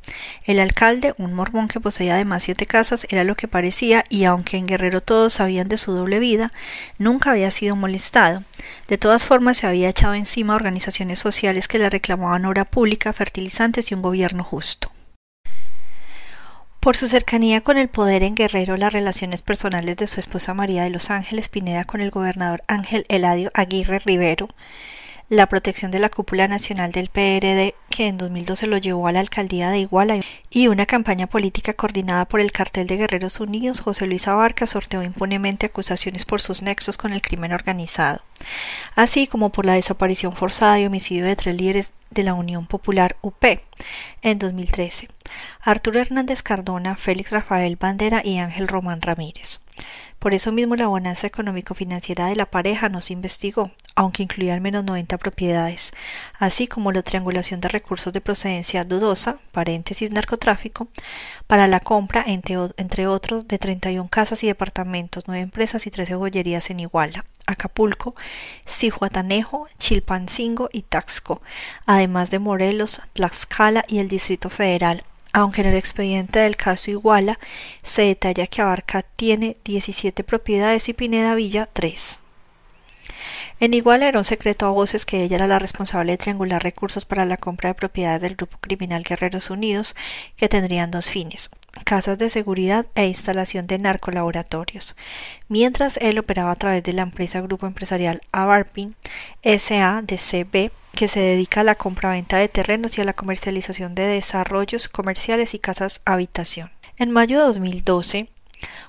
El alcalde, un mormón que poseía además siete casas, era lo que parecía, y aunque en Guerrero todos sabían de su doble vida, nunca había sido molestado. De todas formas, se había echado encima organizaciones sociales que le reclamaban obra pública, fertilizantes y un gobierno justo. Por su cercanía con el poder en Guerrero, las relaciones personales de su esposa María de los Ángeles Pineda con el gobernador Ángel Eladio Aguirre Rivero, la protección de la cúpula nacional del PRD, que en 2012 lo llevó a la alcaldía de Iguala, y una campaña política coordinada por el cartel de Guerreros Unidos, José Luis Abarca sorteó impunemente acusaciones por sus nexos con el crimen organizado, así como por la desaparición forzada y homicidio de tres líderes de la Unión Popular UP en 2013, Arturo Hernández Cardona, Félix Rafael Bandera y Ángel Román Ramírez. Por eso mismo la bonanza económico-financiera de la pareja no se investigó, aunque incluía al menos 90 propiedades, así como la triangulación de recursos de procedencia dudosa, paréntesis narcotráfico, para la compra, entre, otros, de 31 casas y departamentos, 9 empresas y 13 joyerías en Iguala, Acapulco, Cihuatanejo, Chilpancingo y Taxco, además de Morelos, Tlaxcala y el Distrito Federal, aunque en el expediente del caso Iguala se detalla que Abarca tiene 17 propiedades y Pineda Villa 3. En Iguala era un secreto a voces que ella era la responsable de triangular recursos para la compra de propiedades del grupo criminal Guerreros Unidos, que tendrían dos fines casas de seguridad e instalación de narcolaboratorios, mientras él operaba a través de la empresa Grupo Empresarial Abarpin S.A.D.C.B que se dedica a la compraventa de terrenos y a la comercialización de desarrollos comerciales y casas habitación. En mayo de 2012,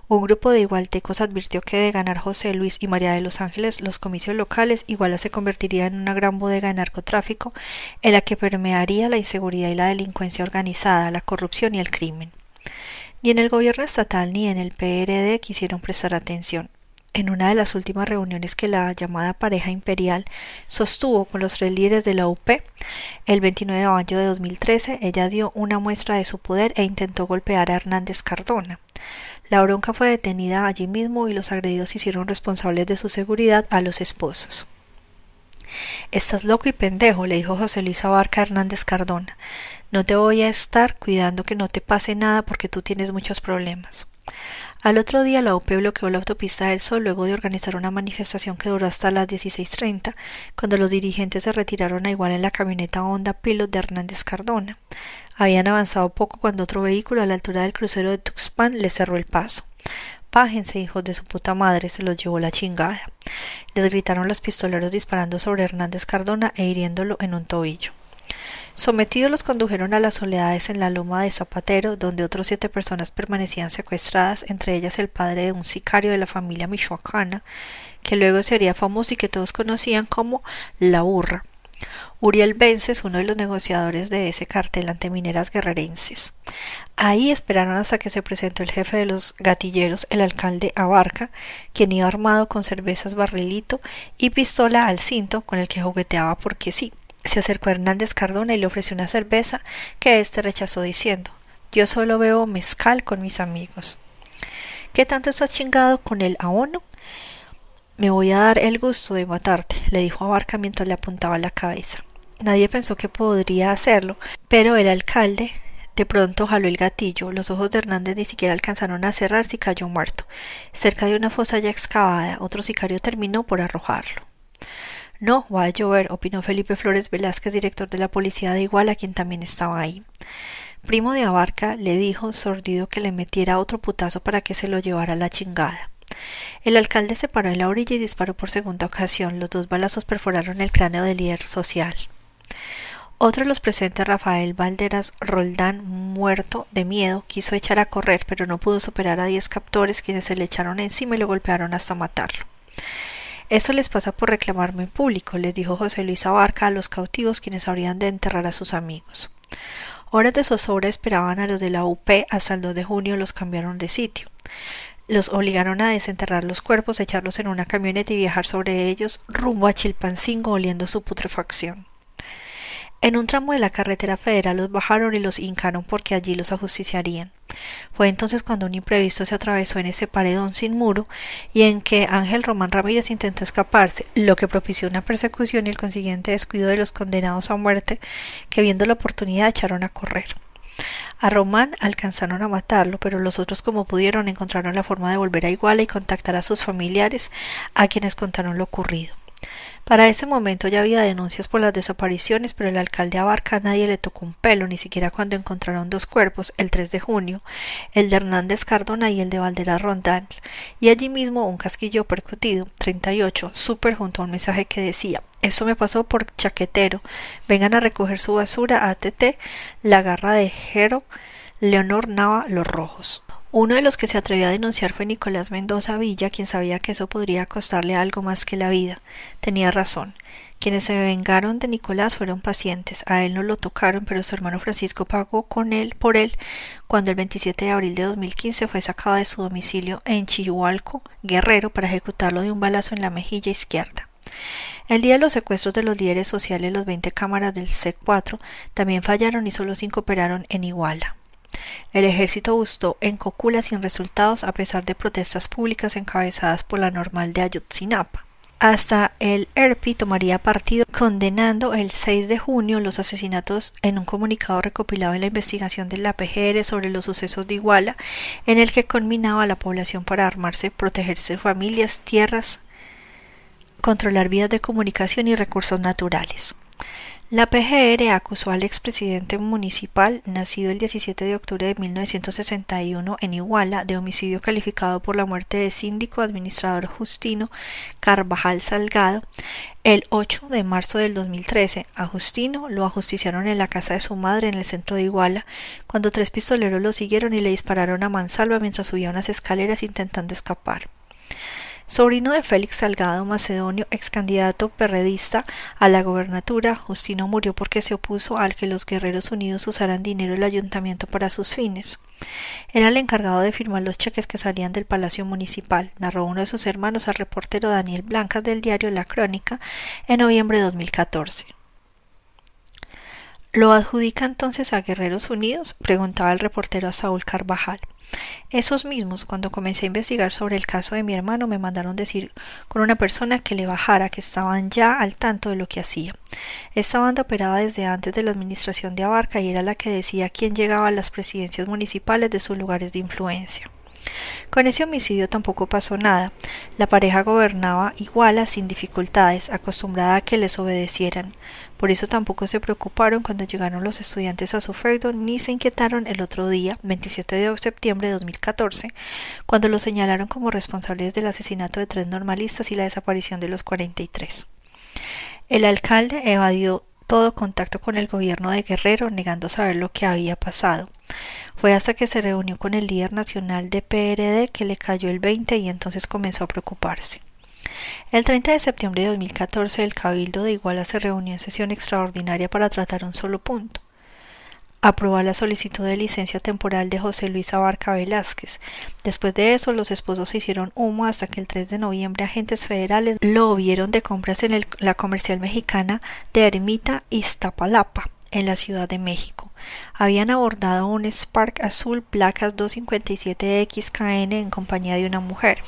un grupo de igualtecos advirtió que de ganar José Luis y María de los Ángeles los comicios locales, Iguala se convertiría en una gran bodega de narcotráfico en la que permearía la inseguridad y la delincuencia organizada, la corrupción y el crimen. Ni en el gobierno estatal ni en el PRD quisieron prestar atención en una de las últimas reuniones que la llamada pareja imperial sostuvo con los tres líderes de la UP, el 29 de mayo de 2013, ella dio una muestra de su poder e intentó golpear a Hernández Cardona. La bronca fue detenida allí mismo y los agredidos hicieron responsables de su seguridad a los esposos. Estás loco y pendejo, le dijo José Luis Abarca Hernández Cardona. No te voy a estar cuidando que no te pase nada porque tú tienes muchos problemas. Al otro día la UP bloqueó la autopista del Sol luego de organizar una manifestación que duró hasta las 16.30, cuando los dirigentes se retiraron a igual en la camioneta Honda Pilot de Hernández Cardona. Habían avanzado poco cuando otro vehículo a la altura del crucero de Tuxpan les cerró el paso. Pájense, hijos de su puta madre, se los llevó la chingada. Les gritaron los pistoleros disparando sobre Hernández Cardona e hiriéndolo en un tobillo. Sometidos los condujeron a las soledades en la loma de Zapatero, donde otras siete personas permanecían secuestradas, entre ellas el padre de un sicario de la familia michoacana, que luego sería famoso y que todos conocían como La Burra. Uriel Vences, uno de los negociadores de ese cartel ante mineras guerrerenses. Ahí esperaron hasta que se presentó el jefe de los gatilleros, el alcalde Abarca, quien iba armado con cervezas barrilito y pistola al cinto con el que jugueteaba porque sí. Se acercó a Hernández Cardona y le ofreció una cerveza que éste rechazó diciendo Yo solo veo mezcal con mis amigos. ¿Qué tanto estás chingado con el ahono? Me voy a dar el gusto de matarte, le dijo a Barca mientras le apuntaba la cabeza. Nadie pensó que podría hacerlo, pero el alcalde de pronto jaló el gatillo. Los ojos de Hernández ni siquiera alcanzaron a cerrarse y cayó muerto. Cerca de una fosa ya excavada, otro sicario terminó por arrojarlo. No, va a llover, opinó Felipe Flores Velázquez, director de la policía de Iguala, quien también estaba ahí. Primo de Abarca le dijo sordido que le metiera otro putazo para que se lo llevara la chingada. El alcalde se paró en la orilla y disparó por segunda ocasión. Los dos balazos perforaron el cráneo del líder social. Otro de los presentes, Rafael Valderas Roldán, muerto de miedo, quiso echar a correr, pero no pudo superar a diez captores quienes se le echaron encima y lo golpearon hasta matarlo. Eso les pasa por reclamarme en público, les dijo José Luis Abarca a los cautivos quienes habrían de enterrar a sus amigos. Horas de zozobra esperaban a los de la UP hasta el 2 de junio los cambiaron de sitio. Los obligaron a desenterrar los cuerpos, echarlos en una camioneta y viajar sobre ellos rumbo a Chilpancingo oliendo su putrefacción. En un tramo de la carretera federal los bajaron y los hincaron porque allí los ajusticiarían. Fue entonces cuando un imprevisto se atravesó en ese paredón sin muro y en que Ángel Román Ramírez intentó escaparse, lo que propició una persecución y el consiguiente descuido de los condenados a muerte, que viendo la oportunidad echaron a correr. A Román alcanzaron a matarlo, pero los otros como pudieron encontraron la forma de volver a Iguala y contactar a sus familiares, a quienes contaron lo ocurrido. Para ese momento ya había denuncias por las desapariciones, pero el alcalde Abarca a nadie le tocó un pelo, ni siquiera cuando encontraron dos cuerpos, el 3 de junio, el de Hernández Cardona y el de Valdera Rondán, y allí mismo un casquillo percutido, 38, súper junto a un mensaje que decía eso me pasó por chaquetero. Vengan a recoger su basura ATT, la garra de Jero, Leonor Nava, Los Rojos. Uno de los que se atrevió a denunciar fue Nicolás Mendoza Villa, quien sabía que eso podría costarle algo más que la vida. Tenía razón. Quienes se vengaron de Nicolás fueron pacientes. A él no lo tocaron, pero su hermano Francisco pagó con él por él cuando el 27 de abril de 2015 fue sacado de su domicilio en Chihualco, Guerrero, para ejecutarlo de un balazo en la mejilla izquierda. El día de los secuestros de los líderes sociales, los 20 cámaras del C4 también fallaron y solo cinco operaron en Iguala. El ejército gustó en Cocula sin resultados a pesar de protestas públicas encabezadas por la normal de Ayotzinapa. Hasta el ERPI tomaría partido condenando el 6 de junio los asesinatos en un comunicado recopilado en la investigación de la PGR sobre los sucesos de Iguala, en el que conminaba a la población para armarse, protegerse familias, tierras, controlar vías de comunicación y recursos naturales. La PGR acusó al expresidente municipal, nacido el 17 de octubre de 1961 en Iguala, de homicidio calificado por la muerte del síndico administrador Justino Carvajal Salgado. El 8 de marzo del 2013, a Justino lo ajusticiaron en la casa de su madre en el centro de Iguala, cuando tres pistoleros lo siguieron y le dispararon a mansalva mientras subía unas escaleras intentando escapar. Sobrino de Félix Salgado Macedonio, ex candidato perredista a la gobernatura, Justino murió porque se opuso al que los guerreros unidos usaran dinero del ayuntamiento para sus fines. Era el encargado de firmar los cheques que salían del Palacio Municipal, narró uno de sus hermanos al reportero Daniel Blancas del diario La Crónica en noviembre de 2014. ¿Lo adjudica entonces a Guerreros Unidos? preguntaba el reportero a Saúl Carvajal. Esos mismos, cuando comencé a investigar sobre el caso de mi hermano, me mandaron decir con una persona que le bajara, que estaban ya al tanto de lo que hacía. Esta banda operaba desde antes de la administración de Abarca y era la que decía quién llegaba a las presidencias municipales de sus lugares de influencia. Con ese homicidio tampoco pasó nada. La pareja gobernaba iguala sin dificultades, acostumbrada a que les obedecieran. Por eso tampoco se preocuparon cuando llegaron los estudiantes a su feudo, ni se inquietaron el otro día, 27 de septiembre de 2014, cuando los señalaron como responsables del asesinato de tres normalistas y la desaparición de los 43. El alcalde evadió todo contacto con el gobierno de Guerrero, negando saber lo que había pasado. Fue hasta que se reunió con el líder nacional de PRD que le cayó el 20 y entonces comenzó a preocuparse. El 30 de septiembre de 2014 el Cabildo de Iguala se reunió en sesión extraordinaria para tratar un solo punto aprobar la solicitud de licencia temporal de José Luis Abarca Velázquez. Después de eso, los esposos se hicieron humo hasta que el 3 de noviembre agentes federales lo vieron de compras en la comercial mexicana de Ermita Iztapalapa en la Ciudad de México. Habían abordado un Spark azul placas 257XKN en compañía de una mujer.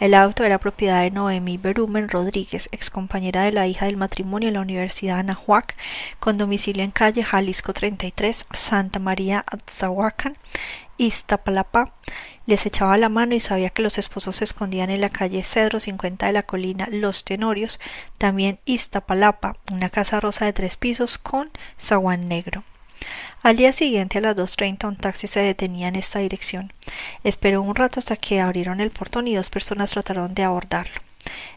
El auto era propiedad de Noemí Berumen Rodríguez, excompañera de la hija del matrimonio en la Universidad Anahuac, con domicilio en calle Jalisco 33, Santa María Atzahuacan, Iztapalapa. Les echaba la mano y sabía que los esposos se escondían en la calle Cedro 50 de la colina Los Tenorios, también Iztapalapa, una casa rosa de tres pisos con zaguán negro. Al día siguiente a las 2.30 un taxi se detenía en esta dirección. Esperó un rato hasta que abrieron el portón y dos personas trataron de abordarlo.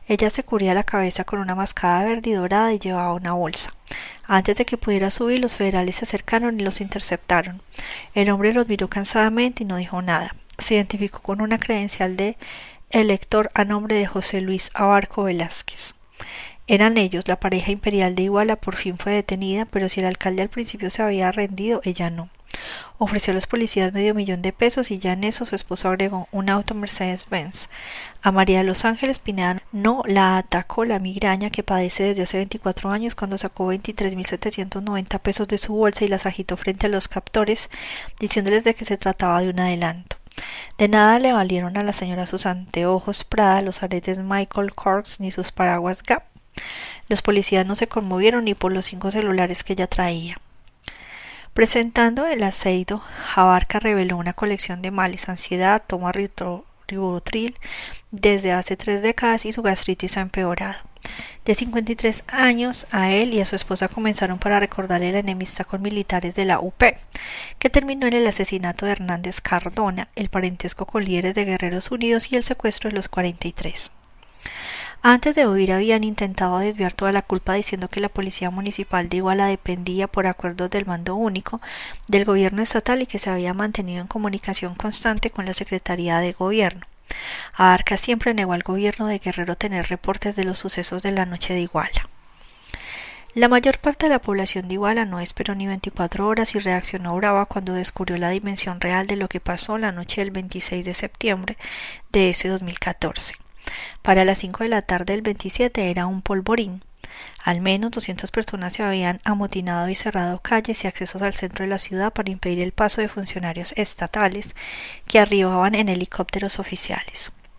Ella se cubría la cabeza con una mascada verde y dorada y llevaba una bolsa. Antes de que pudiera subir, los federales se acercaron y los interceptaron. El hombre los miró cansadamente y no dijo nada. Se identificó con una credencial de elector a nombre de José Luis Abarco Velázquez. Eran ellos, la pareja imperial de Iguala por fin fue detenida, pero si el alcalde al principio se había rendido, ella no. Ofreció a los policías medio millón de pesos y ya en eso su esposo agregó un auto Mercedes-Benz. A María de los Ángeles Pineda no la atacó la migraña que padece desde hace 24 años cuando sacó 23.790 pesos de su bolsa y las agitó frente a los captores, diciéndoles de que se trataba de un adelanto. De nada le valieron a la señora sus anteojos Prada, los aretes Michael Kors ni sus paraguas Gap. Los policías no se conmovieron ni por los cinco celulares que ella traía. Presentando el aceido, Jabarca reveló una colección de males, ansiedad, toma ribotril desde hace tres décadas y su gastritis ha empeorado. De 53 años, a él y a su esposa comenzaron para recordarle la enemistad con militares de la UP, que terminó en el asesinato de Hernández Cardona, el parentesco con líderes de Guerreros Unidos y el secuestro de los 43. Antes de huir habían intentado desviar toda la culpa diciendo que la policía municipal de Iguala dependía por acuerdos del mando único del gobierno estatal y que se había mantenido en comunicación constante con la Secretaría de Gobierno. Arca siempre negó al gobierno de Guerrero tener reportes de los sucesos de la noche de Iguala. La mayor parte de la población de Iguala no esperó ni 24 horas y reaccionó brava cuando descubrió la dimensión real de lo que pasó la noche del 26 de septiembre de ese 2014. Para las 5 de la tarde del 27 era un polvorín. Al menos 200 personas se habían amotinado y cerrado calles y accesos al centro de la ciudad para impedir el paso de funcionarios estatales que arribaban en helicópteros oficiales.